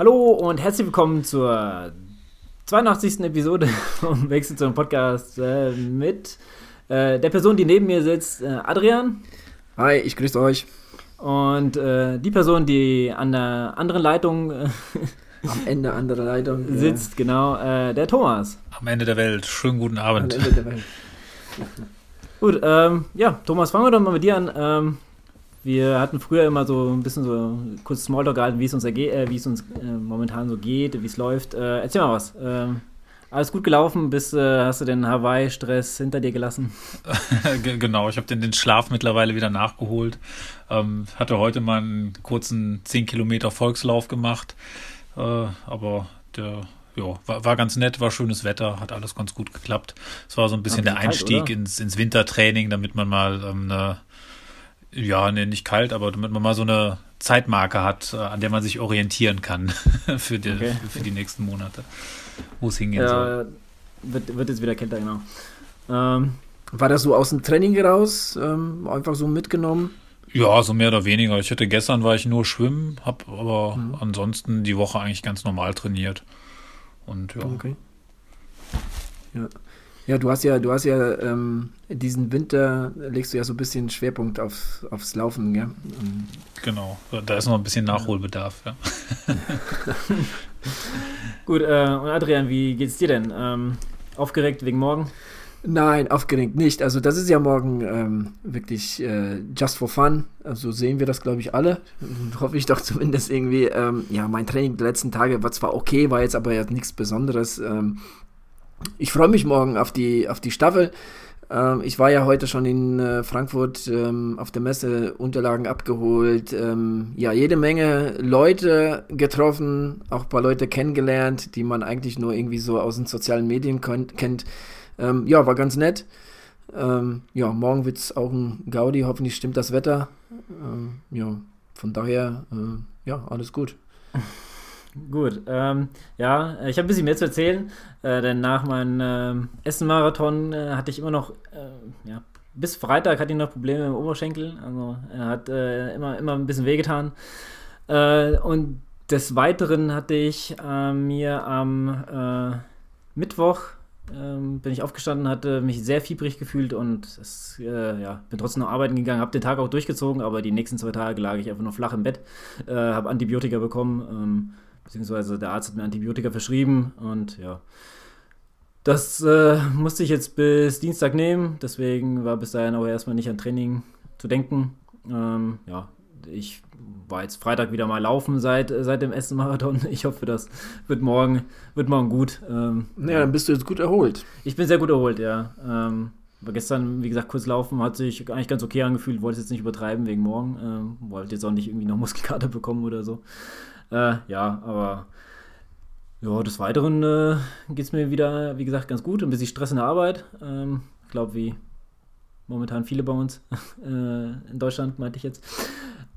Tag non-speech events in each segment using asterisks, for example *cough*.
Hallo und herzlich willkommen zur 82. Episode *laughs* vom Wechsel zum Podcast äh, mit äh, der Person, die neben mir sitzt, äh, Adrian. Hi, ich grüße euch. Und äh, die Person, die an der anderen Leitung äh, am Ende anderer Leitung *laughs* sitzt, ja. genau, äh, der Thomas. Am Ende der Welt. Schönen guten Abend. Am Ende der Welt. *laughs* Gut, ähm, ja, Thomas, fangen wir doch mal mit dir an. Ähm, wir hatten früher immer so ein bisschen so kurz Smalltalk gehalten, wie es uns, äh, wie es uns äh, momentan so geht, wie es läuft. Äh, erzähl mal was. Ähm, alles gut gelaufen, bis äh, hast du den Hawaii-Stress hinter dir gelassen? *laughs* genau, ich habe den, den Schlaf mittlerweile wieder nachgeholt. Ähm, hatte heute mal einen kurzen 10 Kilometer Volkslauf gemacht, äh, aber der ja, war, war ganz nett, war schönes Wetter, hat alles ganz gut geklappt. Es war so ein bisschen der Einstieg kalt, ins, ins Wintertraining, damit man mal ähm, eine ja, nee, nicht kalt, aber damit man mal so eine Zeitmarke hat, äh, an der man sich orientieren kann *laughs* für die, okay. für die nächsten Monate, wo es hingehen ja, soll. Wird, wird jetzt wieder kälter, genau. Ähm, war das so aus dem Training raus, ähm, einfach so mitgenommen? Ja, so mehr oder weniger. Ich hatte gestern war ich nur schwimmen, habe aber mhm. ansonsten die Woche eigentlich ganz normal trainiert. Und ja. Okay. Ja. Ja, du hast ja, du hast ja ähm, diesen Winter legst du ja so ein bisschen Schwerpunkt auf, aufs Laufen, gell? Ähm, genau, da ist noch ein bisschen Nachholbedarf, ja. *laughs* Gut, äh, und Adrian, wie geht's dir denn? Ähm, aufgeregt wegen morgen? Nein, aufgeregt nicht. Also das ist ja morgen ähm, wirklich äh, just for fun. Also sehen wir das, glaube ich, alle. *laughs* Hoffe ich doch zumindest irgendwie. Ähm, ja, mein Training die letzten Tage war zwar okay, war jetzt aber ja nichts Besonderes. Ähm, ich freue mich morgen auf die, auf die Staffel. Ähm, ich war ja heute schon in äh, Frankfurt ähm, auf der Messe, Unterlagen abgeholt. Ähm, ja, jede Menge Leute getroffen, auch ein paar Leute kennengelernt, die man eigentlich nur irgendwie so aus den sozialen Medien kennt. Ähm, ja, war ganz nett. Ähm, ja, morgen wird es auch ein Gaudi, hoffentlich stimmt das Wetter. Ähm, ja, von daher, äh, ja, alles gut. *laughs* Gut, ähm, ja, ich habe ein bisschen mehr zu erzählen, äh, denn nach meinem äh, Essen-Marathon äh, hatte ich immer noch, äh, ja, bis Freitag hatte ich noch Probleme im Oberschenkel, also er hat äh, immer, immer ein bisschen wehgetan. Äh, und des Weiteren hatte ich mir am Mittwoch ähm, bin ich aufgestanden, hatte mich sehr fiebrig gefühlt und es, äh, ja, bin trotzdem noch arbeiten gegangen, habe den Tag auch durchgezogen, aber die nächsten zwei Tage lag ich einfach nur flach im Bett, äh, habe Antibiotika bekommen. Ähm, beziehungsweise der Arzt hat mir Antibiotika verschrieben und ja. Das äh, musste ich jetzt bis Dienstag nehmen, deswegen war bis dahin auch erstmal nicht an Training zu denken. Ähm, ja, ich war jetzt Freitag wieder mal laufen seit, seit dem Essen-Marathon. *laughs* Ich hoffe, das wird morgen, wird morgen gut. Ähm, ja, dann bist du jetzt gut erholt. Ich bin sehr gut erholt, ja. Ähm, war gestern, wie gesagt, kurz laufen, hat sich eigentlich ganz okay angefühlt, wollte es jetzt nicht übertreiben wegen morgen, ähm, wollte jetzt auch nicht irgendwie noch Muskelkater *laughs* bekommen oder so. Äh, ja, aber ja, des Weiteren äh, geht es mir wieder, wie gesagt, ganz gut. Ein bisschen Stress in der Arbeit. Ähm, ich glaube, wie momentan viele bei uns *laughs* äh, in Deutschland, meinte ich jetzt.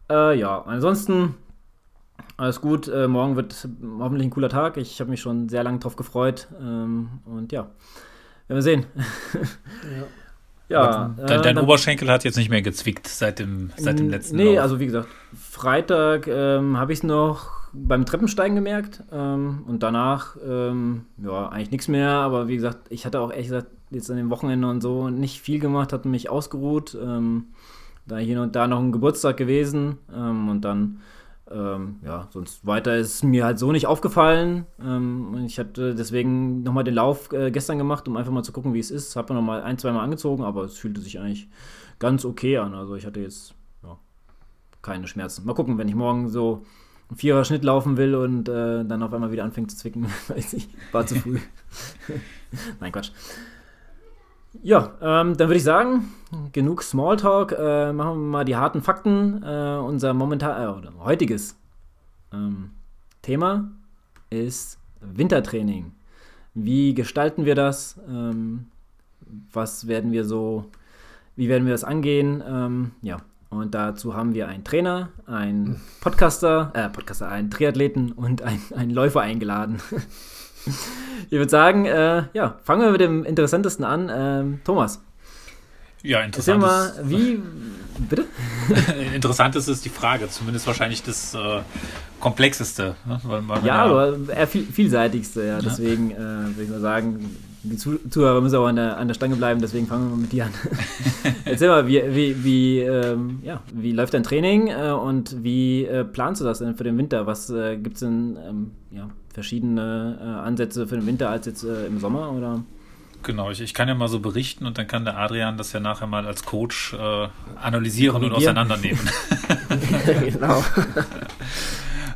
Äh, ja, ansonsten alles gut. Äh, morgen wird hoffentlich ein cooler Tag. Ich habe mich schon sehr lange drauf gefreut. Ähm, und ja, werden wir sehen. *laughs* ja. Ja, dein, dein äh, Oberschenkel hat jetzt nicht mehr gezwickt seit dem, seit dem letzten Nee, Lauf. also wie gesagt, Freitag ähm, habe ich es noch beim Treppensteigen gemerkt ähm, und danach, ähm, ja, eigentlich nichts mehr, aber wie gesagt, ich hatte auch ehrlich gesagt jetzt an dem Wochenende und so nicht viel gemacht, hatte mich ausgeruht, ähm, da hier und da noch ein Geburtstag gewesen ähm, und dann, ähm, ja, sonst weiter ist mir halt so nicht aufgefallen. Ähm, und ich hatte deswegen nochmal den Lauf äh, gestern gemacht, um einfach mal zu gucken, wie es ist, habe nochmal ein, zweimal angezogen, aber es fühlte sich eigentlich ganz okay an, also ich hatte jetzt, ja, keine Schmerzen. Mal gucken, wenn ich morgen so einen Vierer Schnitt laufen will und äh, dann auf einmal wieder anfängt zu zwicken. *laughs* Weiß ich, war zu früh. *laughs* Nein, Quatsch. Ja, ähm, dann würde ich sagen, genug Smalltalk. Äh, machen wir mal die harten Fakten. Äh, unser momentan, äh, oder heutiges ähm, Thema ist Wintertraining. Wie gestalten wir das? Ähm, was werden wir so, wie werden wir das angehen? Ähm, ja, und dazu haben wir einen Trainer, einen Podcaster, äh, Podcaster, einen Triathleten und einen, Läufer eingeladen. *laughs* ich würde sagen, äh, ja, fangen wir mit dem Interessantesten an. Ähm, Thomas. Ja, interessant. Mal, wie, bitte? *laughs* interessant ist, ist die Frage, zumindest wahrscheinlich das äh, komplexeste. Ne? Weil, weil ja, ja, aber vielseitigste, ja. Deswegen äh, würde ich mal sagen, die Zuhörer müssen auch an der, an der Stange bleiben, deswegen fangen wir mal mit dir an. *laughs* Erzähl mal, wie, wie, wie, ähm, ja, wie läuft dein Training äh, und wie äh, planst du das denn für den Winter? Was äh, gibt es denn ähm, ja, verschiedene äh, Ansätze für den Winter als jetzt äh, im Sommer? Oder? Genau, ich, ich kann ja mal so berichten und dann kann der Adrian das ja nachher mal als Coach äh, analysieren und auseinandernehmen. *laughs* *laughs* genau.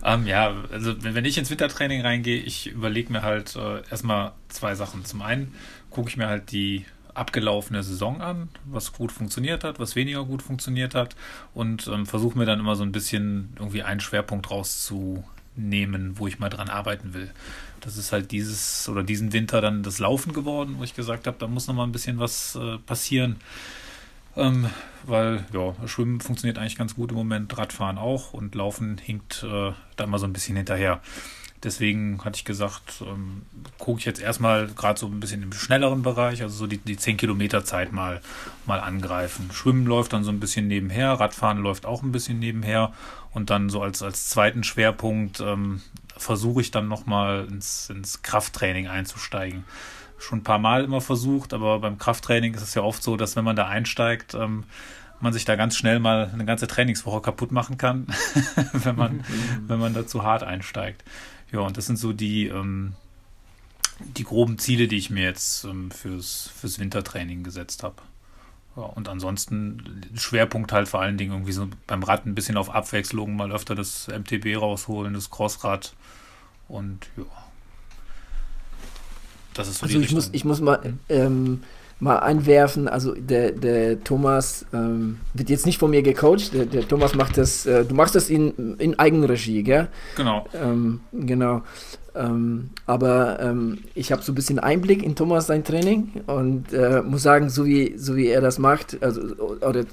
Ähm, ja, also wenn ich ins Wintertraining reingehe, ich überlege mir halt äh, erstmal zwei Sachen. Zum einen gucke ich mir halt die abgelaufene Saison an, was gut funktioniert hat, was weniger gut funktioniert hat und ähm, versuche mir dann immer so ein bisschen irgendwie einen Schwerpunkt rauszunehmen, wo ich mal dran arbeiten will. Das ist halt dieses oder diesen Winter dann das Laufen geworden, wo ich gesagt habe, da muss noch mal ein bisschen was äh, passieren. Ähm, weil ja, Schwimmen funktioniert eigentlich ganz gut im Moment, Radfahren auch und Laufen hinkt äh, da immer so ein bisschen hinterher. Deswegen hatte ich gesagt, ähm, gucke ich jetzt erstmal gerade so ein bisschen im schnelleren Bereich, also so die, die 10 Kilometer Zeit mal, mal angreifen. Schwimmen läuft dann so ein bisschen nebenher, Radfahren läuft auch ein bisschen nebenher und dann so als, als zweiten Schwerpunkt ähm, versuche ich dann nochmal ins, ins Krafttraining einzusteigen. Schon ein paar Mal immer versucht, aber beim Krafttraining ist es ja oft so, dass wenn man da einsteigt, ähm, man sich da ganz schnell mal eine ganze Trainingswoche kaputt machen kann, *laughs* wenn man, wenn man da zu hart einsteigt. Ja, und das sind so die, ähm, die groben Ziele, die ich mir jetzt ähm, fürs, fürs Wintertraining gesetzt habe. Ja, und ansonsten Schwerpunkt halt vor allen Dingen irgendwie so beim Rad ein bisschen auf Abwechslung, mal öfter das MTB rausholen, das Crossrad und ja. Das ist so also ich muss, ich muss mal ähm, mal einwerfen, also der, der Thomas ähm, wird jetzt nicht von mir gecoacht, der, der Thomas macht das, äh, du machst das in, in Eigenregie, gell? Genau. Ähm, genau. Ähm, aber ähm, ich habe so ein bisschen Einblick in Thomas sein Training und äh, muss sagen, so wie, so wie er das macht, also oder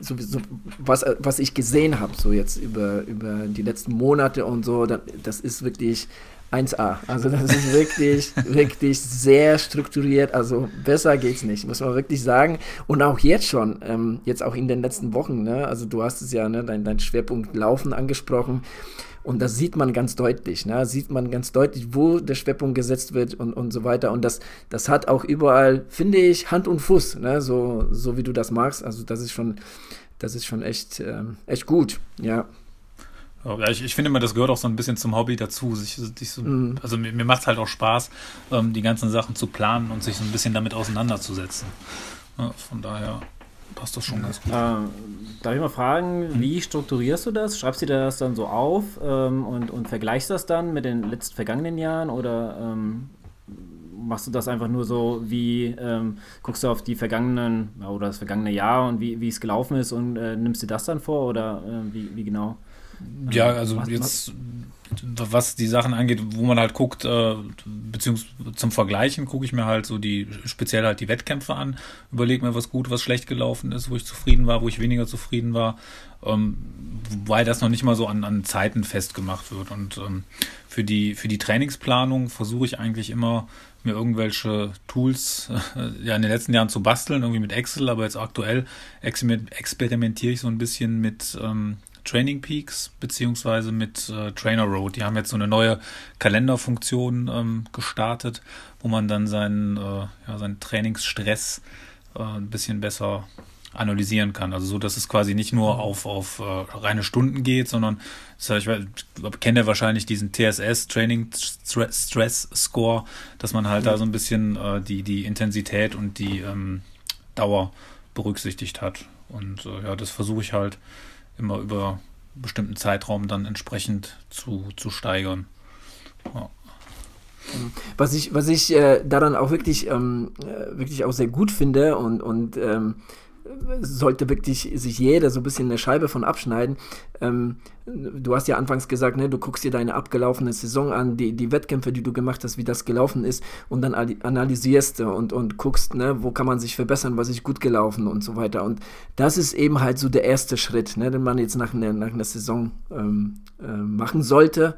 so, so was, was ich gesehen habe, so jetzt über, über die letzten Monate und so, das ist wirklich 1A. Also das ist wirklich, *laughs* wirklich sehr strukturiert. Also besser geht's nicht, muss man wirklich sagen. Und auch jetzt schon, ähm, jetzt auch in den letzten Wochen, ne? also du hast es ja, ne, dein, dein Schwerpunkt Laufen angesprochen. Und das sieht man ganz deutlich, ne? sieht man ganz deutlich, wo der Schwerpunkt gesetzt wird und, und so weiter. Und das, das hat auch überall, finde ich, Hand und Fuß, ne? so, so wie du das magst. Also das ist schon, das ist schon echt, ähm, echt gut, ja. Ja, ich, ich finde immer, das gehört auch so ein bisschen zum Hobby dazu. Sich, sich so, mhm. Also mir, mir macht es halt auch Spaß, ähm, die ganzen Sachen zu planen und sich so ein bisschen damit auseinanderzusetzen. Ja, von daher passt das schon ganz gut. Ähm, darf ich mal fragen, mhm. wie strukturierst du das? Schreibst du das dann so auf ähm, und, und vergleichst das dann mit den letzten vergangenen Jahren oder ähm, machst du das einfach nur so, wie ähm, guckst du auf die vergangenen oder das vergangene Jahr und wie, wie es gelaufen ist und äh, nimmst du das dann vor oder äh, wie, wie genau? Ja, also was, jetzt, was die Sachen angeht, wo man halt guckt, äh, beziehungsweise zum Vergleichen gucke ich mir halt so die, speziell halt die Wettkämpfe an, überlege mir, was gut, was schlecht gelaufen ist, wo ich zufrieden war, wo ich weniger zufrieden war, ähm, wobei das noch nicht mal so an, an Zeiten festgemacht wird. Und ähm, für, die, für die Trainingsplanung versuche ich eigentlich immer, mir irgendwelche Tools äh, ja in den letzten Jahren zu basteln, irgendwie mit Excel, aber jetzt aktuell experimentiere ich so ein bisschen mit ähm, Training Peaks beziehungsweise mit äh, Trainer Road. Die haben jetzt so eine neue Kalenderfunktion ähm, gestartet, wo man dann seinen, äh, ja, seinen Trainingsstress äh, ein bisschen besser analysieren kann. Also so, dass es quasi nicht nur auf, auf äh, reine Stunden geht, sondern ich, ich kennt ja wahrscheinlich diesen TSS Training Stress Score, dass man halt ja. da so ein bisschen äh, die, die Intensität und die ähm, Dauer berücksichtigt hat. Und äh, ja, das versuche ich halt immer über einen bestimmten Zeitraum dann entsprechend zu, zu steigern. Ja. Was ich, was ich äh, daran auch wirklich, ähm, äh, wirklich auch sehr gut finde und, und ähm, sollte wirklich sich jeder so ein bisschen eine Scheibe von abschneiden. Ähm, du hast ja anfangs gesagt, ne, du guckst dir deine abgelaufene Saison an, die, die Wettkämpfe, die du gemacht hast, wie das gelaufen ist und dann analysierst und, und guckst, ne, wo kann man sich verbessern, was ist gut gelaufen und so weiter. Und das ist eben halt so der erste Schritt, ne, den man jetzt nach, einer, nach einer Saison ähm, äh, machen sollte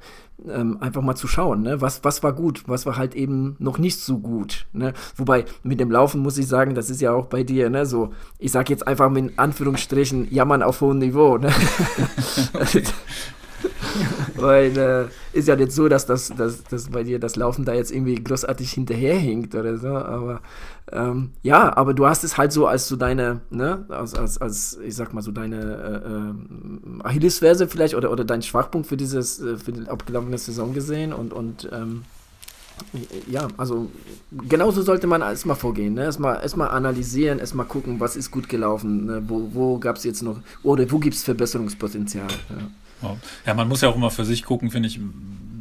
ähm, einfach mal zu schauen, ne? was, was war gut, was war halt eben noch nicht so gut. Ne? Wobei mit dem Laufen muss ich sagen, das ist ja auch bei dir, ne? so, ich sage jetzt einfach mit Anführungsstrichen, jammern auf hohem Niveau. Ne? *laughs* *laughs* *laughs* Weil äh, ist ja nicht so, dass, das, dass, dass bei dir das Laufen da jetzt irgendwie großartig hinterherhinkt oder so, aber ähm, ja, aber du hast es halt so als so deine, ne, als, als, als ich sag mal so deine äh, äh, Achillesferse vielleicht oder, oder dein Schwachpunkt für dieses, äh, für die abgelaufene Saison gesehen und, und ähm, ja, also genauso sollte man erstmal vorgehen. Ne? Erstmal, erstmal analysieren, erstmal gucken, was ist gut gelaufen, ne? wo, wo gab es jetzt noch, oder wo gibt es Verbesserungspotenzial. Ja. Ja, man muss ja auch immer für sich gucken, finde ich,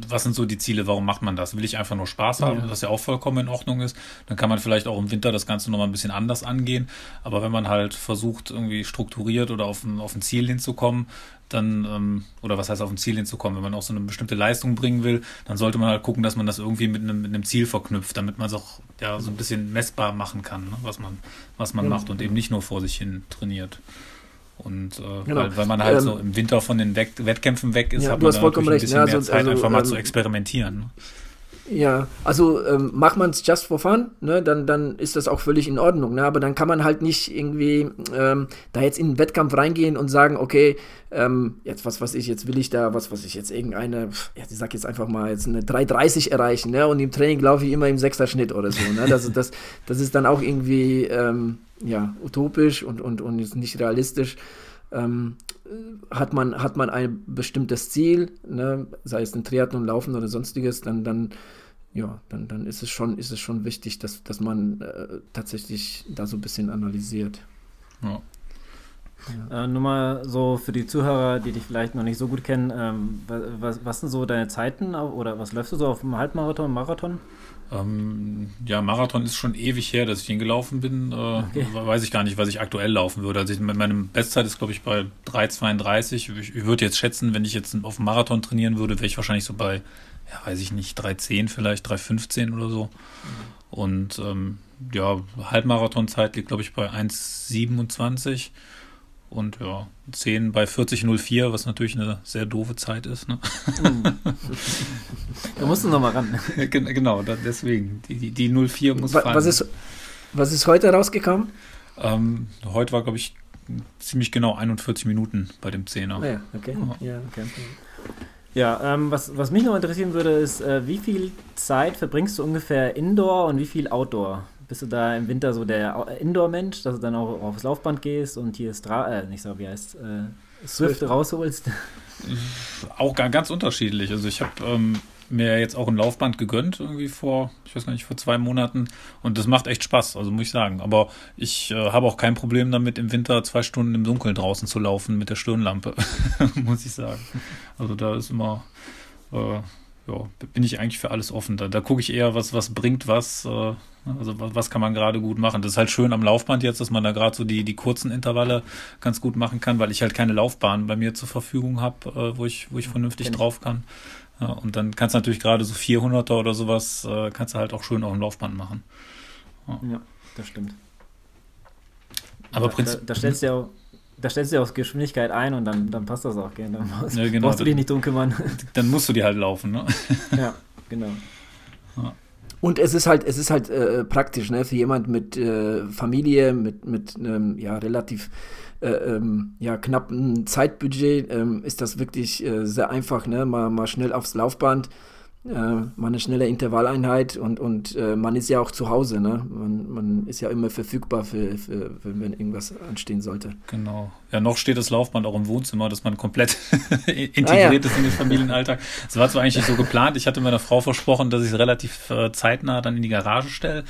was sind so die Ziele, warum macht man das? Will ich einfach nur Spaß haben, ja. was ja auch vollkommen in Ordnung ist. Dann kann man vielleicht auch im Winter das Ganze nochmal ein bisschen anders angehen. Aber wenn man halt versucht, irgendwie strukturiert oder auf ein, auf ein Ziel hinzukommen, dann, ähm, oder was heißt auf ein Ziel hinzukommen, wenn man auch so eine bestimmte Leistung bringen will, dann sollte man halt gucken, dass man das irgendwie mit einem, mit einem Ziel verknüpft, damit man es auch ja, so ein bisschen messbar machen kann, ne? was man, was man ja. macht und eben nicht nur vor sich hin trainiert. Und äh, genau. weil, weil, man halt ähm, so im Winter von den Wett Wettkämpfen weg ist, ja, hat man dann natürlich ein bisschen ja, mehr also, Zeit, also, einfach mal ähm, zu experimentieren. Ja, also ähm, macht man es just for fun, ne, dann, dann ist das auch völlig in Ordnung. Ne? Aber dann kann man halt nicht irgendwie ähm, da jetzt in den Wettkampf reingehen und sagen, okay, ähm, jetzt was weiß ich, jetzt will ich da, was weiß ich, jetzt irgendeine, ja, ich sag jetzt einfach mal, jetzt eine 3,30 erreichen, ne? Und im Training laufe ich immer im Sechser-Schnitt oder so. Ne? Das, das, das ist dann auch irgendwie ähm, ja, utopisch und, und, und nicht realistisch. Ähm, hat man, hat man ein bestimmtes Ziel, ne, sei es ein Triathlon, Laufen oder sonstiges, dann, dann, ja, dann, dann ist es schon, ist es schon wichtig, dass, dass man äh, tatsächlich da so ein bisschen analysiert. Ja. Ja. Äh, nur mal so für die Zuhörer, die dich vielleicht noch nicht so gut kennen, ähm, was, was sind so deine Zeiten oder was läufst du so auf dem Halbmarathon, Marathon? Ähm, ja, Marathon ist schon ewig her, dass ich ihn gelaufen bin. Äh, okay. Weiß ich gar nicht, was ich aktuell laufen würde. Also ich, meine Bestzeit ist, glaube ich, bei 3,32. Ich, ich würde jetzt schätzen, wenn ich jetzt auf dem Marathon trainieren würde, wäre ich wahrscheinlich so bei, ja, weiß ich nicht, 3,10 vielleicht, 3,15 oder so. Und ähm, ja, Halbmarathonzeit liegt, glaube ich, bei 1,27. Und ja, 10 bei 40,04, was natürlich eine sehr doofe Zeit ist. Ne? *laughs* da musst du nochmal ran. *laughs* genau, deswegen. Die, die, die 04 muss was, fallen. Was ist, was ist heute rausgekommen? Ähm, heute war, glaube ich, ziemlich genau 41 Minuten bei dem 10er. Ah ja, okay. Ja, okay. Ja, ähm, was, was mich noch interessieren würde, ist, äh, wie viel Zeit verbringst du ungefähr Indoor und wie viel Outdoor? Bist du da im Winter so der Indoor-Mensch, dass du dann auch aufs Laufband gehest und hier Stra äh, nicht so, wie heißt äh, Swift rausholst? *laughs* Auch ganz unterschiedlich. Also ich habe ähm, mir jetzt auch ein Laufband gegönnt, irgendwie vor, ich weiß gar nicht, vor zwei Monaten. Und das macht echt Spaß, also muss ich sagen. Aber ich äh, habe auch kein Problem damit, im Winter zwei Stunden im Dunkeln draußen zu laufen mit der Stirnlampe, *laughs* muss ich sagen. Also da ist immer, äh, ja, bin ich eigentlich für alles offen. Da, da gucke ich eher, was, was bringt was, äh, also was, was kann man gerade gut machen. Das ist halt schön am Laufband jetzt, dass man da gerade so die, die kurzen Intervalle ganz gut machen kann, weil ich halt keine Laufbahn bei mir zur Verfügung habe, äh, wo, ich, wo ich vernünftig drauf kann. Ja, und dann kannst du natürlich gerade so 400er oder sowas, äh, kannst du halt auch schön auf dem Laufband machen. Ja, ja das stimmt. Aber da. Da, da stellst du ja auch da stellst du ja auch Geschwindigkeit ein und dann, dann passt das auch. Gell? Dann brauchst, ja, genau. brauchst du dich nicht drum kümmern. *laughs* Dann musst du dir halt laufen, ne? *laughs* Ja, genau. Ja. Und es ist halt, es ist halt äh, praktisch, ne, für jemand mit äh, Familie, mit, mit einem ja, relativ äh, ähm, ja, knappen Zeitbudget, ähm, ist das wirklich äh, sehr einfach, ne? Mal, mal schnell aufs Laufband äh, mal eine schnelle Intervalleinheit und, und äh, man ist ja auch zu Hause, ne? Man, man ist ja immer verfügbar, für, für, für, wenn irgendwas anstehen sollte. Genau. Ja, noch steht das Laufband auch im Wohnzimmer, dass man komplett *laughs* integriert ah, ja. ist in den Familienalltag. Das war zwar eigentlich nicht so geplant. Ich hatte meiner Frau versprochen, dass ich es relativ äh, zeitnah dann in die Garage stelle.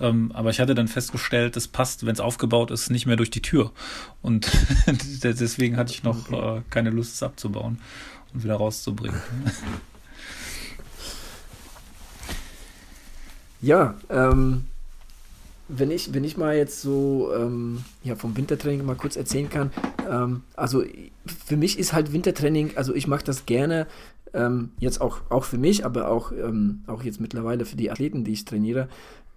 Ähm, aber ich hatte dann festgestellt, das passt, wenn es aufgebaut ist, nicht mehr durch die Tür. Und *laughs* deswegen hatte ich noch okay. Äh, keine Lust, es abzubauen und wieder rauszubringen. *laughs* Ja, ähm, wenn ich, wenn ich mal jetzt so ähm, ja, vom Wintertraining mal kurz erzählen kann, Ähm, also für mich ist halt Wintertraining, also ich mache das gerne, ähm, jetzt auch, auch für mich, aber auch, ähm, auch jetzt mittlerweile für die Athleten, die ich trainiere.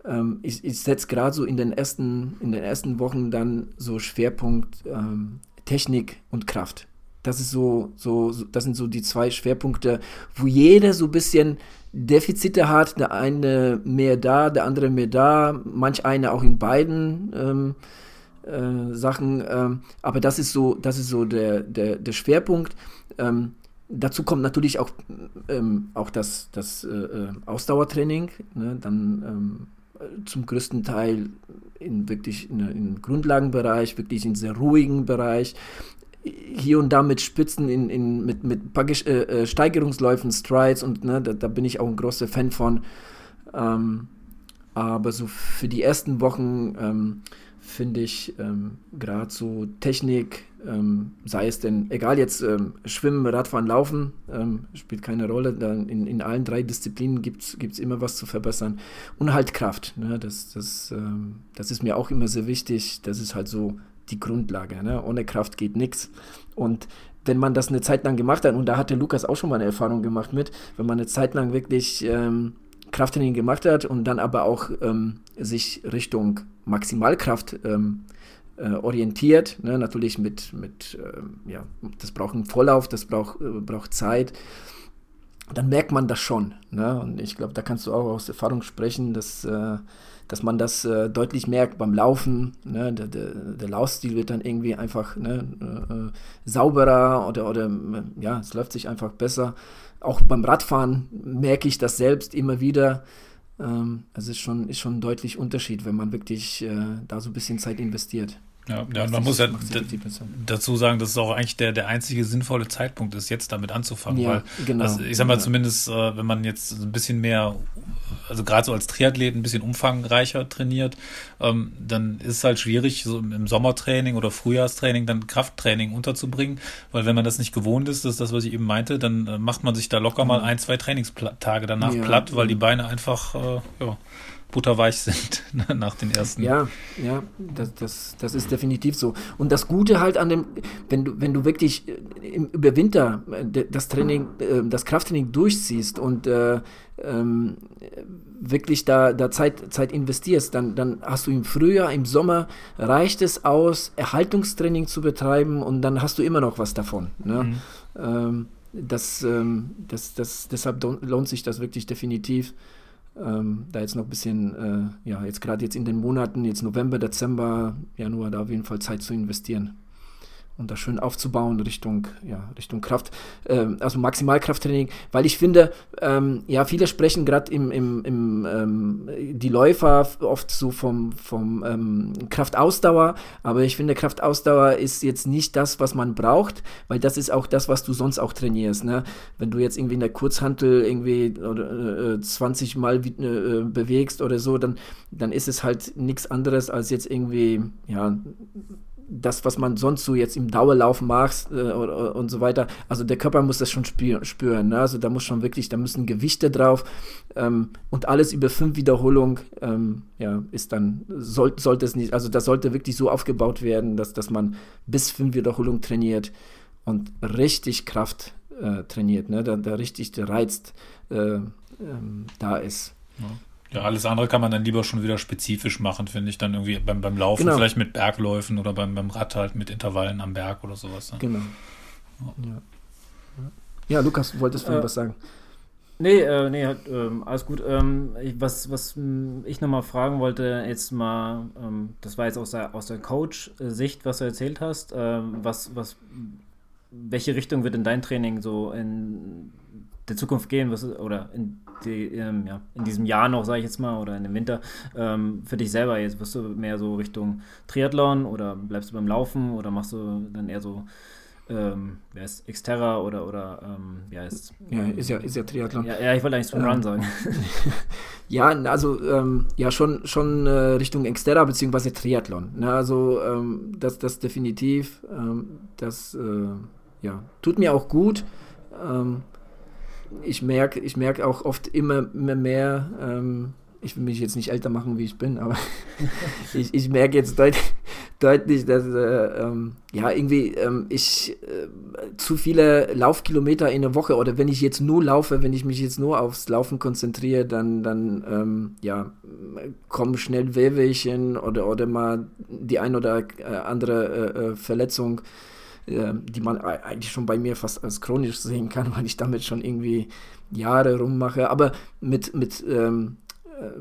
Ähm, ich ich setze gerade so in den, ersten, in den ersten Wochen dann so Schwerpunkt ähm, Technik und Kraft. Das ist so, so, so, das sind so die zwei Schwerpunkte, wo jeder so ein bisschen Defizite hat. Der eine mehr da, der andere mehr da, manch einer auch in beiden ähm, äh, Sachen. Ähm, aber das ist so, das ist so der, der, der Schwerpunkt. Ähm, dazu kommt natürlich auch, ähm, auch das, das äh, äh Ausdauertraining. Ne? Dann ähm, zum größten Teil in wirklich in, im Grundlagenbereich, wirklich in sehr ruhigen Bereich hier und da mit Spitzen, in, in, mit, mit paar äh, äh, Steigerungsläufen, Strides und ne, da, da, bin ich auch ein großer Fan von. Ähm, aber so für die ersten Wochen ähm, finde ich ähm, gerade so Technik, ähm, sei es denn, egal jetzt ähm, Schwimmen, Radfahren, Laufen, ähm, spielt keine Rolle. Dann in, in allen drei Disziplinen gibt es immer was zu verbessern. Und halt Kraft. Ne? Das, das, das ist mir auch immer sehr wichtig. Das ist halt so die Grundlage. Ne? Ohne Kraft geht nichts. Und wenn man das eine Zeit lang gemacht hat, und da hatte Lukas auch schon mal eine Erfahrung gemacht mit, wenn man eine Zeit lang wirklich ähm, Krafttraining gemacht hat und dann aber auch ähm, sich Richtung Maximalkraft ähm, äh, orientiert, ne? natürlich mit, mit ähm, ja, das braucht einen Vorlauf, das braucht, äh, braucht Zeit, dann merkt man das schon. Ne? Und ich glaube, da kannst du auch aus Erfahrung sprechen, dass äh, dass man das äh, deutlich merkt beim Laufen. Ne? Der, der, der Laufstil wird dann irgendwie einfach ne, äh, äh sauberer oder, oder ja, es läuft sich einfach besser. Auch beim Radfahren merke ich das selbst immer wieder. Ähm, es ist schon, ist schon ein deutlich Unterschied, wenn man wirklich äh, da so ein bisschen Zeit investiert. Ja, ja man muss ja dazu sagen, dass es auch eigentlich der, der einzige sinnvolle Zeitpunkt ist, jetzt damit anzufangen. Ja, weil, genau. Also ich sag mal, ja. zumindest, äh, wenn man jetzt ein bisschen mehr, also gerade so als Triathlet ein bisschen umfangreicher trainiert, ähm, dann ist es halt schwierig, so im Sommertraining oder Frühjahrstraining dann Krafttraining unterzubringen, weil wenn man das nicht gewohnt ist, das ist das, was ich eben meinte, dann äh, macht man sich da locker mal mhm. ein, zwei Trainingstage danach platt, weil die Beine einfach, äh, ja, butterweich sind *laughs* ne, nach den ersten. Ja, ja, das, das, das ist definitiv so. Und das Gute halt an dem, wenn du, wenn du wirklich äh, im, über Winter äh, das Training, äh, das Krafttraining durchziehst und äh, ähm, wirklich da, da Zeit, Zeit investierst, dann, dann hast du im Frühjahr, im Sommer reicht es aus, Erhaltungstraining zu betreiben und dann hast du immer noch was davon. Ne? Mhm. Ähm, das, ähm, das, das, deshalb lohnt sich das wirklich definitiv ähm, da jetzt noch ein bisschen, äh, ja, jetzt gerade jetzt in den Monaten, jetzt November, Dezember, Januar, da auf jeden Fall Zeit zu investieren und das schön aufzubauen Richtung, ja, Richtung Kraft, ähm, also Maximalkrafttraining, weil ich finde, ähm, ja, viele sprechen gerade im, im, im ähm, die Läufer oft so vom, vom ähm, Kraftausdauer, aber ich finde, Kraftausdauer ist jetzt nicht das, was man braucht, weil das ist auch das, was du sonst auch trainierst, ne? Wenn du jetzt irgendwie in der Kurzhantel irgendwie oder, äh, 20 Mal äh, bewegst oder so, dann, dann ist es halt nichts anderes als jetzt irgendwie, ja, das, was man sonst so jetzt im Dauerlauf macht äh, und, so weiter. Also der Körper muss das schon spür, spüren. Ne? Also da muss schon wirklich, da müssen Gewichte drauf ähm, und alles über fünf Wiederholungen ähm, ja, ist dann, soll, sollte es nicht, also das sollte wirklich so aufgebaut werden, dass, dass man bis fünf Wiederholungen trainiert und richtig Kraft äh, trainiert, ne? da, da richtig der Reiz äh, ähm, da ist. Ja. Ja, alles andere kann man dann lieber schon wieder spezifisch machen, finde ich. Dann irgendwie beim, beim Laufen, genau. vielleicht mit Bergläufen oder beim, beim Rad halt mit Intervallen am Berg oder sowas. Ne? Genau. Ja. ja. Lukas, du wolltest vorhin äh, was sagen. Nee, äh, nee, halt, ähm, alles gut. Ähm, ich, was, was hm, ich nochmal fragen wollte, jetzt mal, ähm, das war jetzt aus der, aus der Coach-Sicht, was du erzählt hast. Ähm, was, was, welche Richtung wird in dein Training so in der Zukunft gehen, was, oder in, die, ähm, ja, in diesem Jahr noch, sage ich jetzt mal, oder in dem Winter, ähm, für dich selber jetzt? Wirst du mehr so Richtung Triathlon oder bleibst du beim Laufen oder machst du dann eher so, ähm, wie heißt Xterra oder, oder ähm, wie heißt Ja, ist ja, ist ja Triathlon. Ja, ja ich wollte eigentlich Swim Run ähm, sagen. *laughs* ja, also, ähm, ja, schon, schon äh, Richtung Xterra beziehungsweise Triathlon. Ne? Also, ähm, das, das definitiv, das, äh, ja, tut mir auch gut. Ich merke ich merk auch oft immer, immer mehr, ähm, ich will mich jetzt nicht älter machen, wie ich bin, aber *laughs* ich, ich merke jetzt deut deutlich, dass äh, ähm, ja irgendwie ähm, ich äh, zu viele Laufkilometer in der Woche oder wenn ich jetzt nur laufe, wenn ich mich jetzt nur aufs Laufen konzentriere, dann, dann ähm, ja, kommen schnell Wehwehchen oder, oder mal die ein oder äh, andere äh, äh, Verletzung, die man eigentlich schon bei mir fast als chronisch sehen kann, *laughs* weil ich damit schon irgendwie Jahre rummache. Aber mit, mit, ähm,